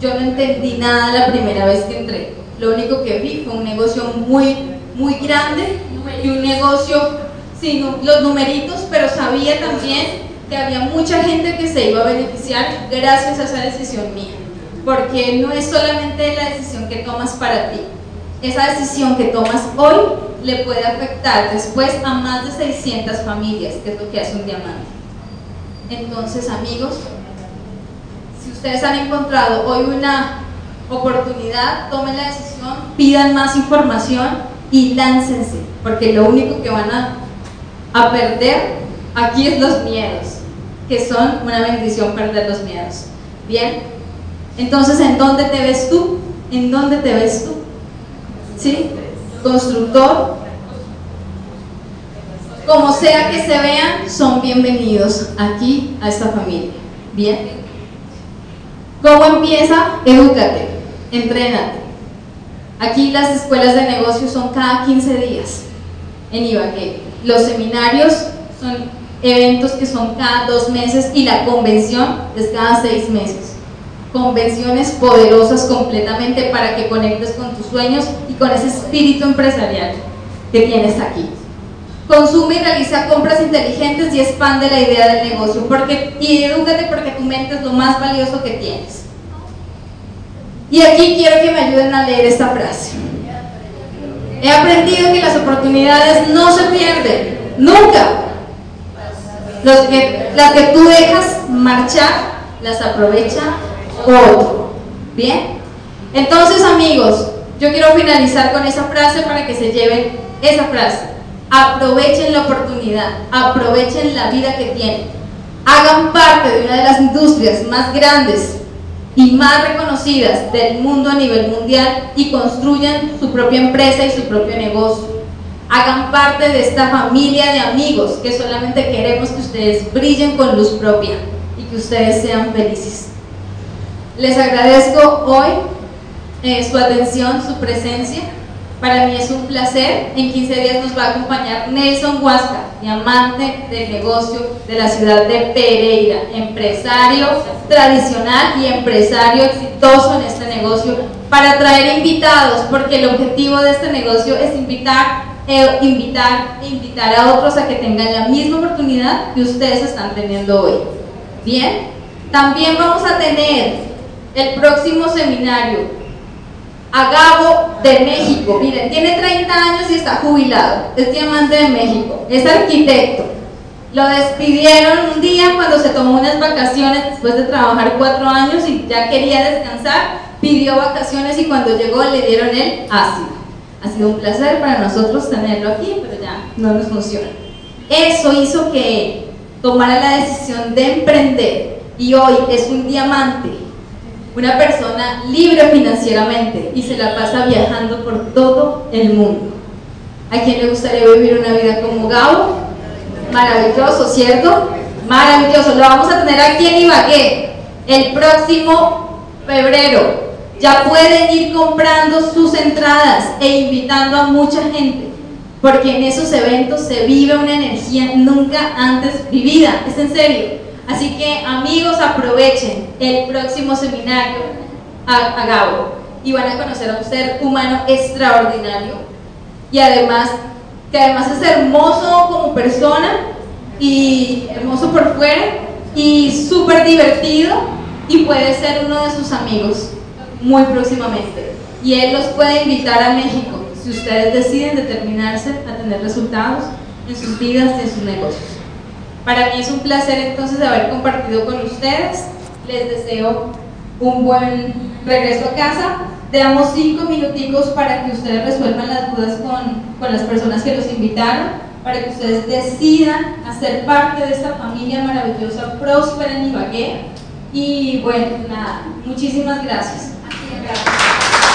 Yo no entendí nada la primera vez que entré. Lo único que vi fue un negocio muy, muy grande y un negocio sin los numeritos, pero sabía también que había mucha gente que se iba a beneficiar gracias a esa decisión mía. Porque no es solamente la decisión que tomas para ti. Esa decisión que tomas hoy le puede afectar después a más de 600 familias, que es lo que hace un diamante. Entonces, amigos, si ustedes han encontrado hoy una oportunidad, tomen la decisión, pidan más información y láncense, porque lo único que van a, a perder aquí es los miedos, que son una bendición perder los miedos. Bien, entonces, ¿en dónde te ves tú? ¿En dónde te ves tú? ¿Sí? Constructor. Como sea que se vean, son bienvenidos aquí a esta familia. Bien. ¿Cómo empieza? Edúcate, entrénate. Aquí las escuelas de negocios son cada 15 días en Ibagué. Los seminarios son eventos que son cada dos meses y la convención es cada seis meses. Convenciones poderosas completamente para que conectes con tus sueños y con ese espíritu empresarial que tienes aquí. Consume y realiza compras inteligentes y expande la idea del negocio. Porque, y edúcate porque tu mente es lo más valioso que tienes. Y aquí quiero que me ayuden a leer esta frase. He aprendido que las oportunidades no se pierden, nunca. Los que, las que tú dejas marchar, las aprovecha otro. ¿Bien? Entonces, amigos, yo quiero finalizar con esa frase para que se lleven esa frase. Aprovechen la oportunidad, aprovechen la vida que tienen. Hagan parte de una de las industrias más grandes y más reconocidas del mundo a nivel mundial y construyan su propia empresa y su propio negocio. Hagan parte de esta familia de amigos que solamente queremos que ustedes brillen con luz propia y que ustedes sean felices. Les agradezco hoy eh, su atención, su presencia. Para mí es un placer. En 15 días nos va a acompañar Nelson Huasca, diamante del negocio de la ciudad de Pereira, empresario tradicional y empresario exitoso en este negocio, para traer invitados, porque el objetivo de este negocio es invitar, eh, invitar invitar a otros a que tengan la misma oportunidad que ustedes están teniendo hoy. Bien, también vamos a tener el próximo seminario a Gabo de México. Miren, tiene 30 años y está jubilado. Es diamante de México. Es arquitecto. Lo despidieron un día cuando se tomó unas vacaciones después de trabajar cuatro años y ya quería descansar. Pidió vacaciones y cuando llegó le dieron el ácido. Ha sido un placer para nosotros tenerlo aquí, pero ya no nos funciona. Eso hizo que tomara la decisión de emprender y hoy es un diamante una persona libre financieramente y se la pasa viajando por todo el mundo. ¿A quién le gustaría vivir una vida como Gabo? Maravilloso, ¿cierto? Maravilloso. Lo vamos a tener aquí en Ibagué el próximo febrero. Ya pueden ir comprando sus entradas e invitando a mucha gente, porque en esos eventos se vive una energía nunca antes vivida. Es en serio. Así que amigos, aprovechen el próximo seminario a, Gabo y van a conocer a un ser humano extraordinario y además que además es hermoso como persona y hermoso por fuera y súper divertido y puede ser uno de sus amigos muy próximamente. Y él los puede invitar a México si ustedes deciden determinarse a tener resultados en sus vidas y en sus negocios. Para mí es un placer entonces haber compartido con ustedes. Les deseo un buen regreso a casa. Damos cinco minuticos para que ustedes resuelvan las dudas con, con las personas que los invitaron, para que ustedes decidan hacer parte de esta familia maravillosa, próspera en Ibagué. Y bueno, nada, muchísimas gracias. gracias.